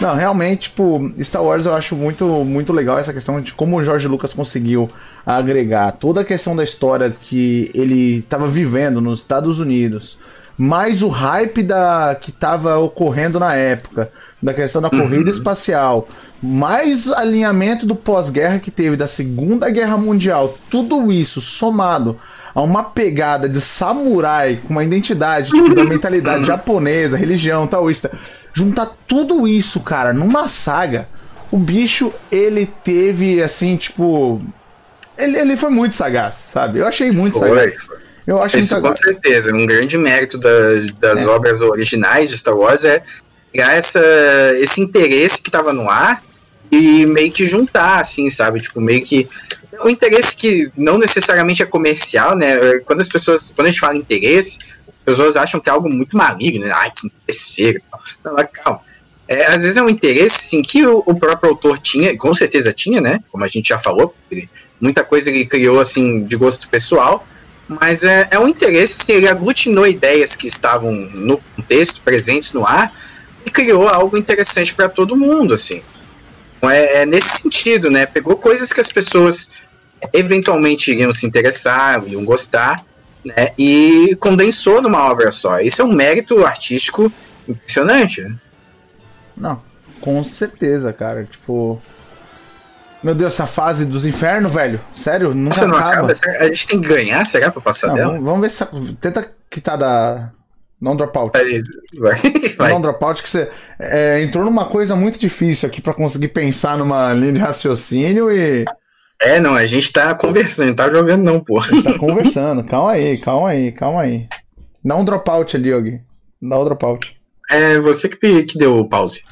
Não, realmente, tipo, Star Wars eu acho muito, muito legal essa questão de como o George Lucas conseguiu agregar toda a questão da história que ele estava vivendo nos Estados Unidos, mais o hype da que estava ocorrendo na época, da questão da corrida espacial, mais alinhamento do pós-guerra que teve da Segunda Guerra Mundial, tudo isso somado a uma pegada de samurai com uma identidade, tipo, da mentalidade japonesa, religião, taoísta. Juntar tudo isso, cara, numa saga, o bicho, ele teve, assim, tipo. Ele, ele foi muito sagaz, sabe? Eu achei muito Foi. sagaz. Eu achei muito Isso com certeza. Um grande mérito da- das É. obras originais de Star Wars é pegar essa, esse interesse que tava no ar e meio que juntar, assim, sabe? Tipo, meio que. Um interesse que não necessariamente é comercial, né? Quando as pessoas. Quando a gente fala interesse, as pessoas acham que é algo muito maligno, né? Ai, que interesseiro. Não, calma. É, às vezes é um interesse, sim, que o, o próprio autor tinha, com certeza tinha, né? Como a gente já falou, ele- muita coisa ele criou, assim, de gosto pessoal, mas é, é um interesse, assim, ele aglutinou ideias que estavam no contexto, presentes no ar, e criou algo interessante para todo mundo, assim. Então é, é nesse sentido, né? Pegou coisas que as pessoas eventualmente iriam se interessar, iriam gostar, né? E condensou numa obra só. Isso é um mérito artístico impressionante, né? Não, com certeza, cara. Tipo. Meu Deus, essa fase dos infernos, velho. Sério, nunca acaba. acaba? A gente tem que ganhar, será, pra passar Não, dela? vamos ver se. Tenta quitar da. Não dropout. Vai, vai. Não dropout, que você é, entrou numa coisa muito difícil aqui pra conseguir pensar numa linha de raciocínio e. É, não, a gente tá conversando, não tá jogando não, pô. A gente tá conversando. calma aí, calma aí, calma aí. Dá um dropout ali, Og. Dá um dropout. É você que, que deu o pause.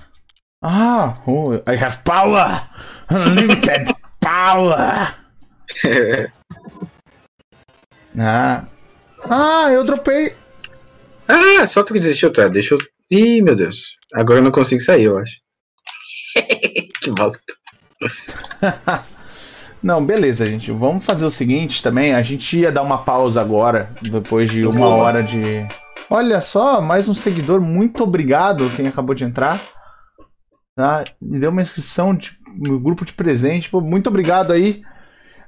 Ah, oh, I have power! Unlimited power! Ah. Ah, eu dropei. Ah, só tu que desistiu, tá? Deixa eu. Ih, meu Deus. Agora eu não consigo sair, eu acho. que bosta. Não, beleza, gente. Vamos fazer o seguinte também. A gente ia dar uma pausa agora, depois de uma Boa. hora de. Olha só, mais um seguidor. Muito obrigado quem acabou de entrar. Tá? Me deu uma inscrição de, no grupo de presente. Pô, muito obrigado aí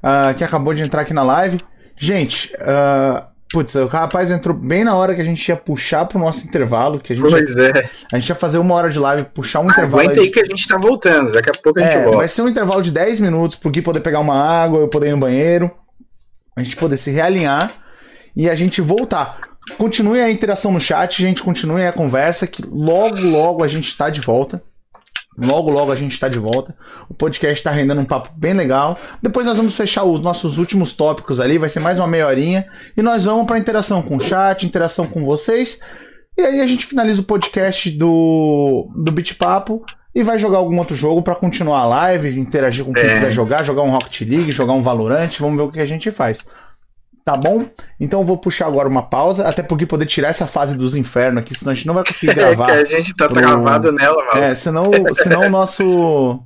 ah, quem acabou de entrar aqui na live. Gente, ah, putz, o rapaz entrou bem na hora que a gente ia puxar pro nosso intervalo. Que a gente, ia, Pois é. a gente ia fazer uma hora de live, puxar um intervalo. Aguenta aí aí que a gente tá voltando. Daqui a pouco a gente é, volta. vai ser um intervalo de 10 minutos pro Gui poder pegar uma água, eu poder ir no banheiro, a gente poder se realinhar e a gente voltar. Continue a interação no chat, gente, continue a conversa, que logo, logo a gente tá de volta. Logo, logo a gente tá de volta. O podcast tá rendendo um papo bem legal. Depois nós vamos fechar os nossos últimos tópicos ali, vai ser mais uma meia horinha. E nós vamos pra interação com o chat, interação com vocês. E aí a gente finaliza o podcast do, do Beat Papo e vai jogar algum outro jogo para continuar a live, interagir com quem é. quiser jogar, jogar um Rocket League, jogar um Valorant, vamos ver o que a gente faz. Tá bom? Então eu vou puxar agora uma pausa, até porque poder tirar essa fase dos infernos aqui, senão a gente não vai conseguir gravar. é que a gente tá pro... travado nela, mano. É, senão, senão o nosso.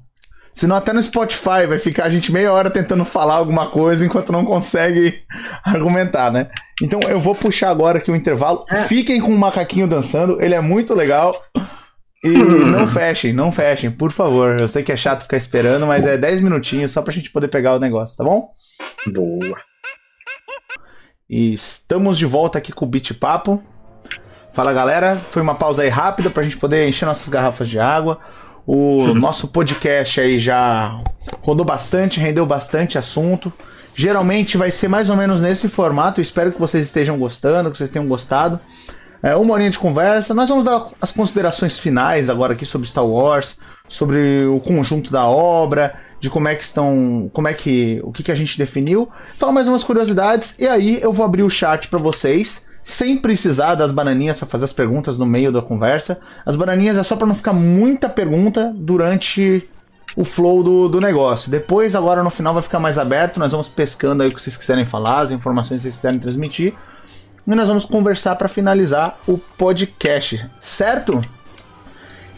Senão até no Spotify vai ficar a gente meia hora tentando falar alguma coisa enquanto não consegue argumentar, né? Então eu vou puxar agora aqui o intervalo. É. Fiquem com o macaquinho dançando, ele é muito legal. E não fechem, não fechem, por favor. Eu sei que é chato ficar esperando, mas é 10 minutinhos só pra gente poder pegar o negócio, tá bom? Boa. E estamos de volta aqui com o Beat Papo. Fala galera, foi uma pausa aí rápida pra gente poder encher nossas garrafas de água. O nosso podcast aí já rodou bastante, rendeu bastante assunto. Geralmente vai ser mais ou menos nesse formato. espero que vocês estejam gostando, que vocês tenham gostado é, uma horinha de conversa. Nós vamos dar as considerações finais agora aqui sobre Star Wars, sobre o conjunto da obra, de como é que estão, como é que, o que, que a gente definiu. Falar mais umas curiosidades e aí eu vou abrir o chat para vocês. Sem precisar das bananinhas para fazer as perguntas no meio da conversa. As bananinhas é só para não ficar muita pergunta durante o flow do, do negócio. Depois, agora no final, vai ficar mais aberto. Nós vamos pescando aí o que vocês quiserem falar, as informações que vocês quiserem transmitir e nós vamos conversar para finalizar o podcast, certo?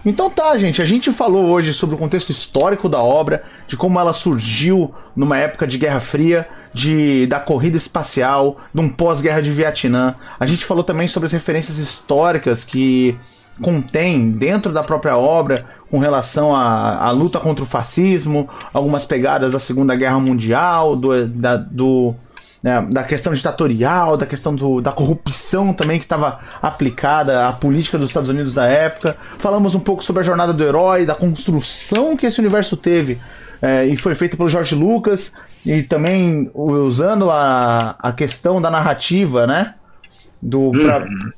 Então tá, gente, a gente falou hoje sobre o contexto histórico da obra, de como ela surgiu numa época de Guerra Fria, de da corrida espacial, de um pós-guerra de Vietnã. A gente falou também sobre as referências históricas que contém dentro da própria obra com relação à, à luta contra o fascismo, algumas pegadas da Segunda Guerra Mundial, do, da, do né, da questão ditatorial, da questão do, da corrupção também que estava aplicada à política dos Estados Unidos da época. Falamos um pouco sobre a jornada do herói, da construção que esse universo teve é, e foi feita pelo George Lucas e também usando a, a questão da narrativa, né? Do, pra, uhum.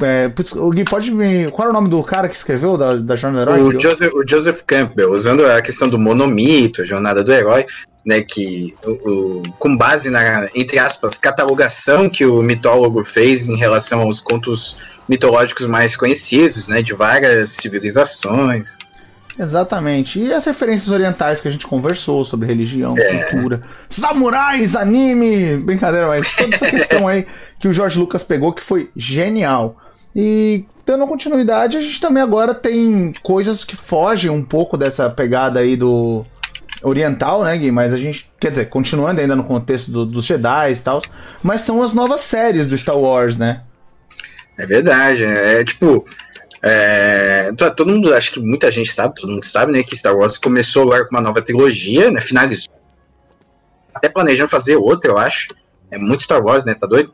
É, putz, o Gui, pode me. Qual era o nome do cara que escreveu da, da Jornada do Herói? O Joseph, o Joseph Campbell, usando a questão do monomito, a Jornada do Herói, né, que o, o, com base na, entre aspas, catalogação que o mitólogo fez em relação aos contos mitológicos mais conhecidos, né, de várias civilizações. Exatamente. E as referências orientais que a gente conversou sobre religião, é. cultura, samurais, anime, brincadeira, mas toda essa questão aí que o Jorge Lucas pegou que foi genial. E dando continuidade, a gente também agora tem coisas que fogem um pouco dessa pegada aí do oriental, né, Gui? Mas a gente, quer dizer, continuando ainda no contexto do, dos Jedi e tal, mas são as novas séries do Star Wars, né? É verdade, é tipo. É, todo mundo, acho que muita gente sabe, todo mundo sabe, né, que Star Wars começou agora com uma nova trilogia, né, finalizou. Até planejando fazer outra, eu acho. É muito Star Wars, né, tá doido?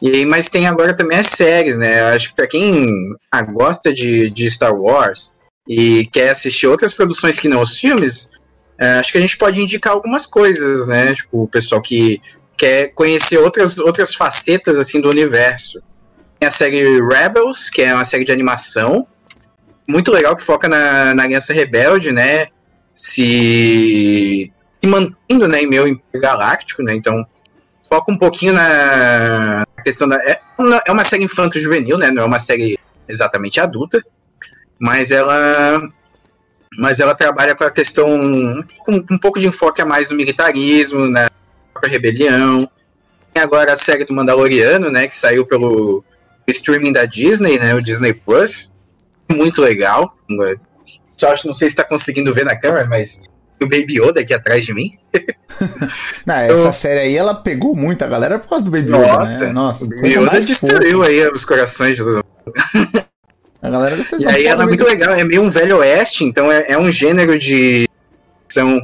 E, mas tem agora também as séries, né? Acho que pra quem ah, gosta de, de Star Wars e quer assistir outras produções que não os filmes, é, acho que a gente pode indicar algumas coisas, né? Tipo, o pessoal que quer conhecer outras, outras facetas assim do universo. Tem a série Rebels, que é uma série de animação, muito legal, que foca na, na Aliança Rebelde, né? Se, se mantendo né, em meio Império Galáctico, né? Então, foca um pouquinho na questão da. É, é uma série infanto-juvenil, né? Não é uma série exatamente adulta, mas ela mas ela trabalha com a questão com um pouco de enfoque a mais no militarismo, na própria rebelião. Tem agora a série do Mandaloriano, né, que saiu pelo streaming da Disney, né, o Disney Plus. Muito legal. Só acho, não sei se está conseguindo ver na câmera, mas o Baby Yoda aqui atrás de mim. não, essa então, série aí, ela pegou muita galera por causa do Baby Yoda, nossa, né? Nossa, o Baby Yoda destruiu aí os corações. A galera vocês E aí ela é muito legal, é meio um velho oeste, então é, é um gênero de são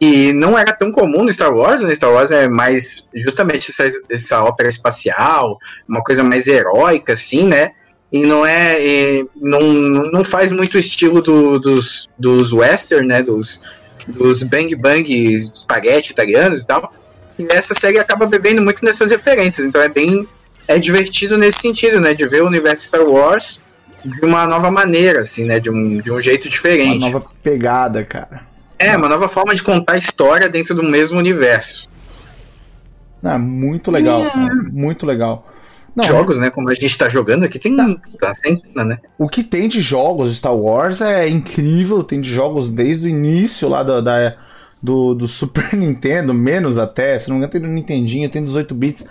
e não era tão comum no Star Wars, né? Star Wars é mais justamente essa, essa ópera espacial, uma coisa mais heróica, assim, né? E não é. E não, não faz muito estilo do, dos, dos western, né? Dos, dos bang bang espaguete italianos e tal. E essa série acaba bebendo muito nessas referências, então é bem. É divertido nesse sentido, né? De ver o universo Star Wars de uma nova maneira, assim, né? De um, de um jeito diferente. Uma nova pegada, cara. É, uma nova forma de contar a história dentro do mesmo universo. Ah, muito legal, é. muito legal. Não, jogos, né? Como a gente tá jogando aqui, tem tá. centena, né? O que tem de jogos Star Wars é incrível, tem de jogos desde o início lá da, da do, do Super Nintendo, menos até, se não me engano, tem do Nintendinho, tem dos 8 bits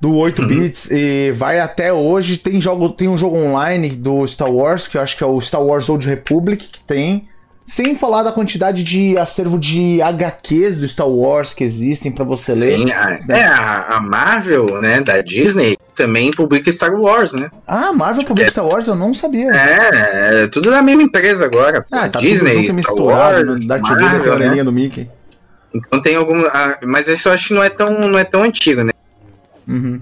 do 8 uhum. bits e vai até hoje. Tem jogo, tem um jogo online do Star Wars, que eu acho que é o Star Wars Old Republic, que tem. Sem falar da quantidade de acervo de HQs do Star Wars que existem para você ler. Sim, a, né? é, a, a, Marvel, né, da Disney, também publica Star Wars, né? Ah, Marvel publica é, Star Wars? Eu não sabia. É, é tudo da mesma empresa agora. Ah, tá Disney, Star Wars, da Marvel, né? do Mickey. Então tem algum... Ah, mas isso eu acho que não é tão, não é tão antigo, né? Uhum.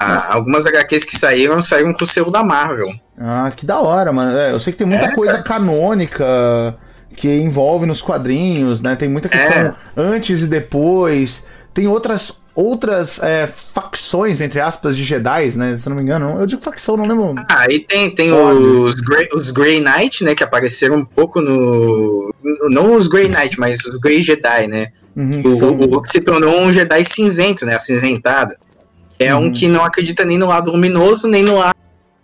Ah, algumas HQs que saíram, saíram com o selo da Marvel. Ah, que da hora, mano. É, eu sei que tem muita é, coisa cara. canônica que envolve nos quadrinhos, né? Tem muita questão é. antes e depois. Tem outras outras é, facções, entre aspas, de Jedi, né? Se eu não me engano. Eu digo facção, não lembro. Ah, e tem, tem os, Grey, os Grey Knight, né? Que apareceram um pouco no. Não os Grey Knight, mas os Grey Jedi, né? Uhum, o, são... o Luke se tornou um Jedi cinzento, né? Acinzentado. É uhum. um que não acredita nem no lado luminoso, nem no lado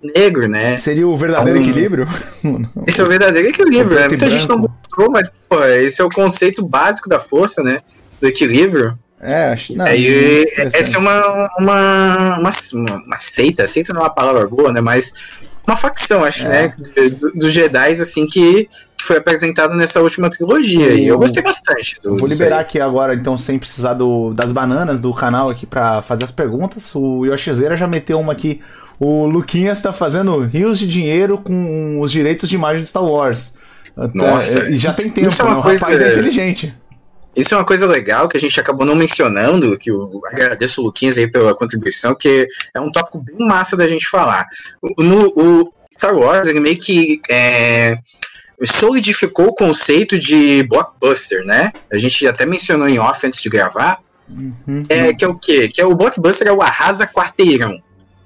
negro, né? Seria o verdadeiro um... equilíbrio? esse é o verdadeiro equilíbrio, né? Muita gente não gostou, mas pô, esse é o conceito básico da força, né? Do equilíbrio. É, acho não, Aí, essa é uma, uma, uma, uma, seita, seita não é uma palavra boa, né? Mas uma facção, acho, é. né? Dos do Jedi, assim, que, que foi apresentado nessa última trilogia. Eu, e eu gostei bastante. Do, vou liberar aqui agora, então, sem precisar do, das bananas do canal aqui para fazer as perguntas. O Yoshizeira já meteu uma aqui. O Luquinhas tá fazendo rios de dinheiro com os direitos de imagem de Star Wars. Nossa. E já tem tempo, é né? O rapaz é inteligente. Isso é uma coisa legal que a gente acabou não mencionando, que eu agradeço o Luquinhas aí pela contribuição, que é um tópico bem massa da gente falar. No, o Star Wars, ele meio que é, solidificou o conceito de blockbuster, né? A gente até mencionou em off antes de gravar, uhum. é, que é o quê? Que é o blockbuster é o arrasa quarteirão,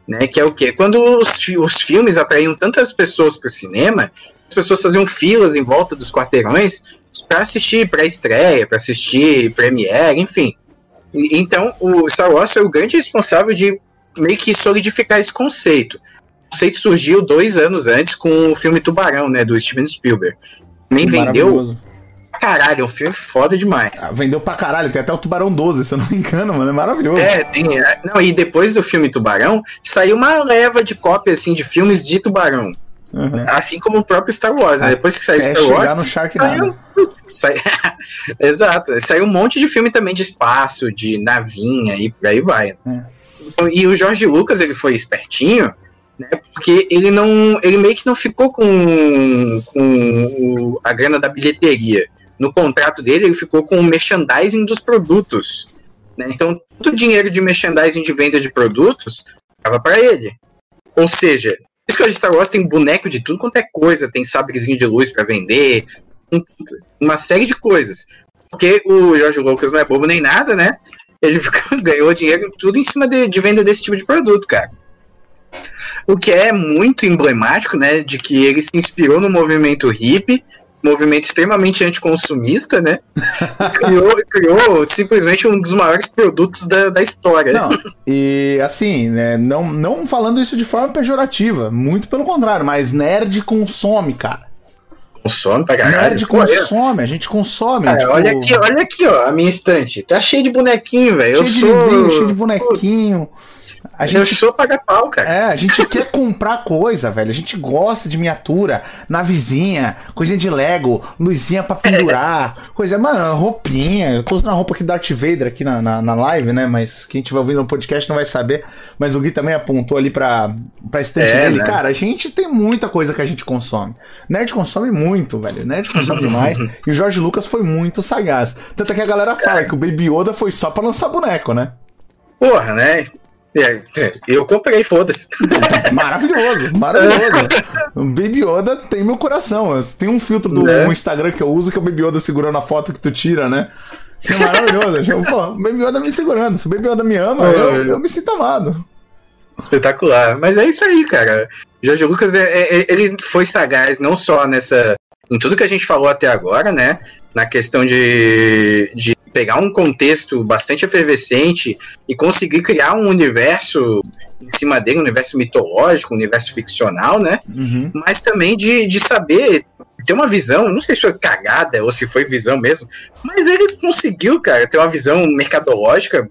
né? Que é o quê? Quando os, os filmes atraíam tantas pessoas para o cinema, as pessoas faziam filas em volta dos quarteirões para assistir pré-estreia, para assistir premiere, enfim. Então, o Star Wars foi o grande responsável de meio que solidificar esse conceito. O conceito surgiu dois anos antes com o filme Tubarão, né, do Steven Spielberg. Nem vendeu. Caralho, é um filme foda demais. Ah, vendeu pra caralho, tem até o Tubarão 12, se eu não me engano, mano, é maravilhoso. É, tem. É, não, e depois do filme Tubarão, saiu uma leva de cópias assim, de filmes de Tubarão. Uhum. Assim como o próprio Star Wars, né? Depois que saiu Star Wars. no saiu... Sai... Exato. Saiu um monte de filme também de espaço, de navinha e por aí vai. É. Então, e o Jorge Lucas, ele foi espertinho, né? Porque ele não. Ele meio que não ficou com, com a grana da bilheteria. No contrato dele, ele ficou com o merchandising dos produtos. Né? Então, todo o dinheiro de merchandising de venda de produtos estava para ele. Ou seja, isso que a Star Wars tem boneco de tudo quanto é coisa, tem sabrezinho de luz para vender, uma série de coisas. Porque o George Lucas não é bobo nem nada, né? Ele ganhou dinheiro tudo em cima de, de venda desse tipo de produto, cara. O que é muito emblemático, né? De que ele se inspirou no movimento hippie movimento extremamente anticonsumista, né? criou, criou simplesmente um dos maiores produtos da, da história. Não, e assim, né, não, não falando isso de forma pejorativa, muito pelo contrário, mas nerd consome, cara. Consome pra caralho. Nerd consome, a gente consome. Cara, tipo... Olha aqui, olha aqui, ó, a minha estante. Tá cheio de bonequinho, velho. Eu de sou... livrinho, cheio de bonequinho. A gente, eu sou paga-pau, cara. É, a gente quer comprar coisa, velho. A gente gosta de miniatura, navezinha, coisinha de Lego, luzinha pra pendurar, coisa, mano, roupinha. Eu tô usando a roupa aqui do Darth Vader aqui na, na, na, live, né? Mas quem tiver ouvindo no podcast não vai saber. Mas o Gui também apontou ali pra, pra estante é, dele. Né? Cara, a gente tem muita coisa que a gente consome. Nerd consome muito, velho. Nerd consome demais. e o Jorge Lucas foi muito sagaz. Tanto é que a galera fala que o Baby Yoda foi só pra lançar boneco, né? Porra, né? É, é, eu comprei, foda-se. Maravilhoso, maravilhoso. o Baby Yoda tem meu coração. Tem um filtro do né? Instagram que eu uso que é o Baby Yoda segurando a foto que tu tira, né? Que é maravilhoso. Pô, o Baby Yoda me segurando. Se o Baby Yoda me ama, eu, eu me sinto amado. Espetacular. Mas é isso aí, cara. Jorge Lucas, é, é, ele foi sagaz não só nessa. em tudo que a gente falou até agora, né? Na questão de, de pegar um contexto bastante efervescente e conseguir criar um universo em cima dele, um universo mitológico, um universo ficcional, né? Uhum. Mas também de, de saber ter uma visão, não sei se foi cagada ou se foi visão mesmo, mas ele conseguiu, cara, ter uma visão mercadológica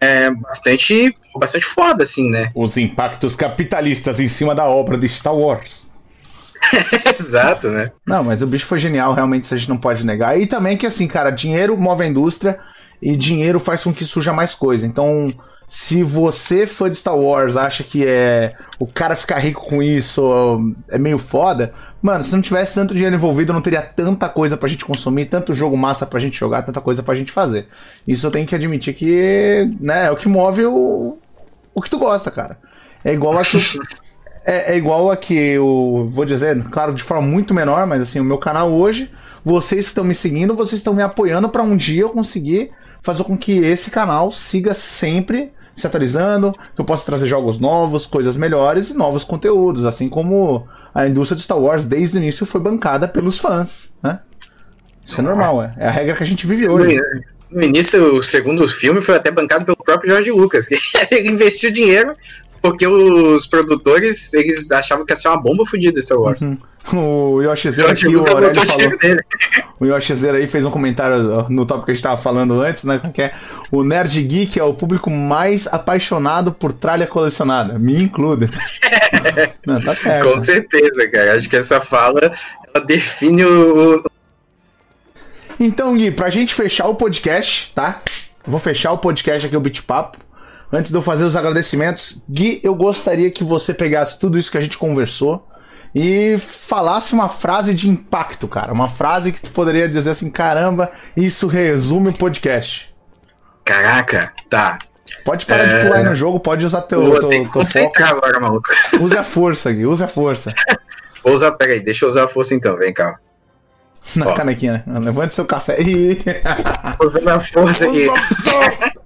é, bastante, bastante foda, assim, né? Os impactos capitalistas em cima da obra de Star Wars. Exato, né? Não, mas o bicho foi genial, realmente, isso a gente não pode negar. E também que, assim, cara, dinheiro move a indústria e dinheiro faz com que surja mais coisa. Então, se você, fã de Star Wars, acha que é o cara ficar rico com isso é meio foda, mano, se não tivesse tanto dinheiro envolvido, não teria tanta coisa pra gente consumir, tanto jogo massa pra gente jogar, tanta coisa pra gente fazer. Isso eu tenho que admitir que, né, é o que move o, o que tu gosta, cara. É igual a que, é, é igual a que eu vou dizer, claro, de forma muito menor, mas assim, o meu canal hoje, vocês estão me seguindo, vocês estão me apoiando para um dia eu conseguir fazer com que esse canal siga sempre se atualizando, que eu possa trazer jogos novos, coisas melhores e novos conteúdos, assim como a indústria de Star Wars desde o início foi bancada pelos fãs, né? Isso é normal, é, é a regra que a gente vive hoje. No início, o segundo filme foi até bancado pelo próprio George Lucas, que investiu dinheiro porque os produtores eles achavam que ia ser uma bomba fodida Star Wars. Uhum. O Yoshizeiro aqui, o Aurélio falou. O Yoshizeiro aí fez um comentário no tópico que a gente tava falando antes, né? Que é o Nerd Geek é o público mais apaixonado por tralha colecionada. Me include. Não, tá certo. Com certeza, cara. Acho que essa fala ela define o. Então, Gui, pra gente fechar o podcast, tá? Vou fechar o podcast aqui, o Bit Papo. Antes de eu fazer os agradecimentos, Gui, eu gostaria que você pegasse tudo isso que a gente conversou e falasse uma frase de impacto, cara. Uma frase que tu poderia dizer assim: caramba, isso resume o podcast. Caraca, tá. Pode parar é... de pular aí no jogo, pode usar teu, Vou teu, teu foco. agora, maluco. Use a força, Gui, use a força. Vou usar, peraí, deixa eu usar a força então, vem cá. Na Ó. canequinha, né? Levante seu café. Usando a força aqui.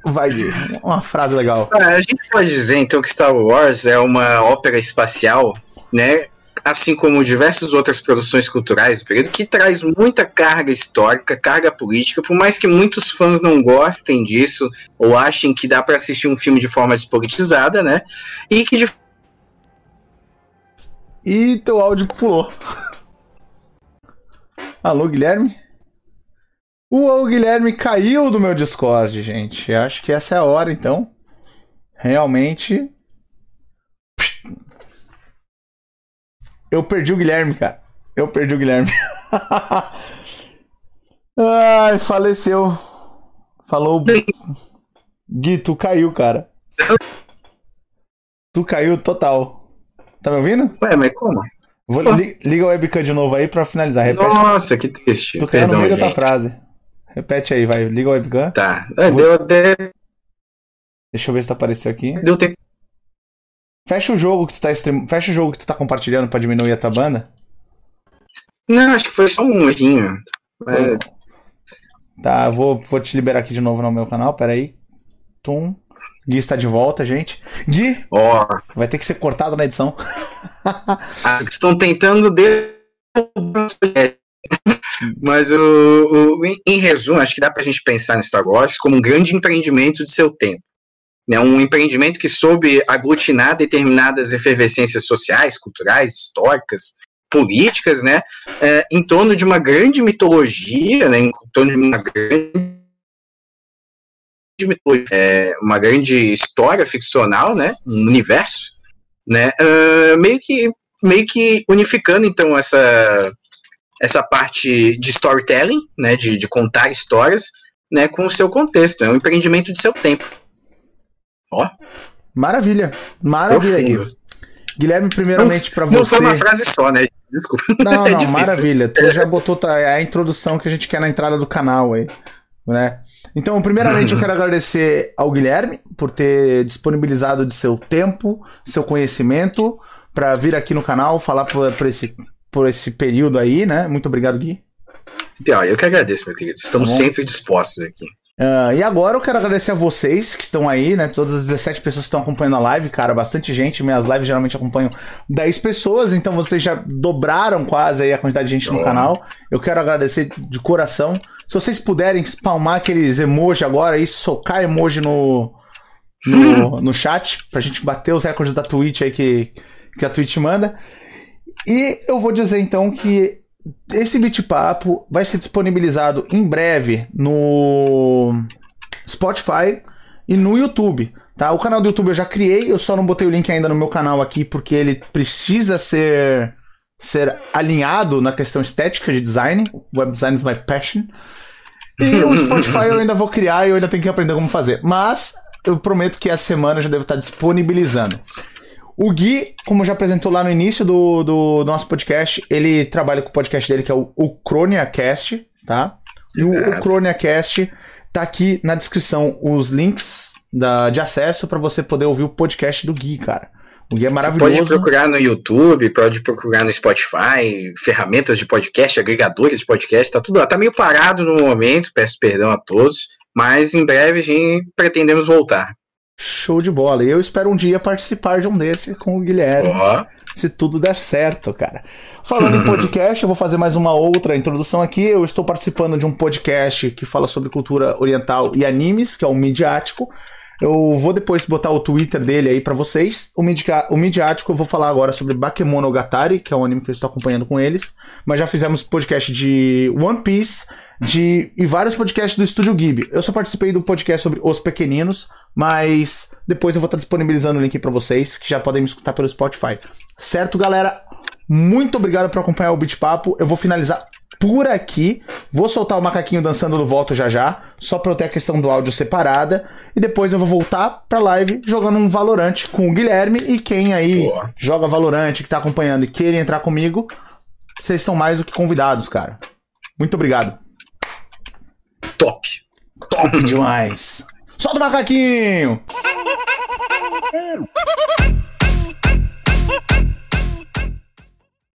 Vai, Gui. Uma frase legal. Ah, a gente pode dizer então que Star Wars é uma ópera espacial, né? assim como diversas outras produções culturais do período, que traz muita carga histórica, carga política, por mais que muitos fãs não gostem disso ou achem que dá para assistir um filme de forma despolitizada, né? E que de... E teu áudio pulou. Alô, Guilherme? O Guilherme caiu do meu Discord, gente. Acho que essa é a hora, então. Realmente Eu perdi o Guilherme, cara. Eu perdi o Guilherme. Ai, faleceu. Falou. Gui, tu caiu, cara. Tu caiu total. Tá me ouvindo? Ué, mas como? Vou, li, liga o webcam de novo aí pra finalizar. Repete. Nossa, que triste. Tu caiu no meio gente. da tua frase. Repete aí, vai. Liga o webcam. Tá. É, Vou... Deu até. Deixa eu ver se tá aparecendo aqui. Deu tempo. Fecha o jogo que tu tá stream... Fecha o jogo que tu tá compartilhando pra diminuir a tua banda. Não, acho que foi só um errinho. É... Tá, vou, vou te liberar aqui de novo no meu canal, peraí. Tum. Gui está de volta, gente. Gui! Ó. Oh. Vai ter que ser cortado na edição. ah, estão tentando derrubar Mas o, o, em resumo, acho que dá pra gente pensar no Star Wars como um grande empreendimento de seu tempo né, um empreendimento que soube aglutinar determinadas efervescências sociais, culturais, históricas, políticas, né, é, em torno de uma grande mitologia, né, em torno de uma grande é, uma grande história ficcional, né, um universo, né, uh, meio que meio que unificando então essa essa parte de storytelling, né, de, de contar histórias, né, com o seu contexto, é um empreendimento de seu tempo. Ó. Maravilha. Maravilha, Gui. Guilherme, primeiramente para você. Não foi uma frase só, né? Desculpa. Não, é não, maravilha. Tu já botou a introdução que a gente quer na entrada do canal aí, né? Então, primeiramente eu quero agradecer ao Guilherme por ter disponibilizado de seu tempo, seu conhecimento para vir aqui no canal falar por, esse, por esse período aí, né? Muito obrigado, Gui. Eu que agradeço, meu querido. Estamos tá sempre dispostos aqui. Uh, e agora eu quero agradecer a vocês que estão aí, né? Todas as 17 pessoas que estão acompanhando a live, cara, bastante gente. Minhas lives geralmente acompanham 10 pessoas, então vocês já dobraram quase aí a quantidade de gente no canal. Eu quero agradecer de coração. Se vocês puderem spalmar aqueles emoji agora e socar emoji no, no, no chat, pra gente bater os recordes da Twitch aí que, que a Twitch manda. E eu vou dizer então que esse Bitpapo vai ser disponibilizado em breve no Spotify e no YouTube. Tá? O canal do YouTube eu já criei, eu só não botei o link ainda no meu canal aqui porque ele precisa ser ser alinhado na questão estética de design. Web design is my passion. E o Spotify eu ainda vou criar e eu ainda tenho que aprender como fazer. Mas eu prometo que essa semana eu já devo estar disponibilizando. O Gui, como já apresentou lá no início do, do nosso podcast, ele trabalha com o podcast dele que é o, o CroniaCast, tá? E o, o CroniaCast tá aqui na descrição os links da, de acesso para você poder ouvir o podcast do Gui, cara. O Gui é maravilhoso. Você pode procurar no YouTube, pode procurar no Spotify, ferramentas de podcast, agregadores de podcast, tá tudo lá. Tá meio parado no momento, peço perdão a todos, mas em breve a gente pretendemos voltar. Show de bola. E eu espero um dia participar de um desse com o Guilherme. Oh. Se tudo der certo, cara. Falando em podcast, eu vou fazer mais uma outra introdução aqui. Eu estou participando de um podcast que fala sobre cultura oriental e animes, que é o Midiático. Eu vou depois botar o Twitter dele aí para vocês. O, midia, o midiático eu vou falar agora sobre Bakemonogatari, que é um anime que eu estou acompanhando com eles. Mas já fizemos podcast de One Piece de, e vários podcasts do Estúdio Ghibli. Eu só participei do podcast sobre Os Pequeninos, mas depois eu vou estar disponibilizando o link para vocês, que já podem me escutar pelo Spotify. Certo, galera? Muito obrigado por acompanhar o Beat Papo. Eu vou finalizar por aqui. Vou soltar o macaquinho dançando no volto já já, só para eu ter a questão do áudio separada. E depois eu vou voltar pra live jogando um Valorante com o Guilherme. E quem aí Boa. joga Valorante, que tá acompanhando e queira entrar comigo, vocês são mais do que convidados, cara. Muito obrigado. Top. Top demais. Solta o macaquinho!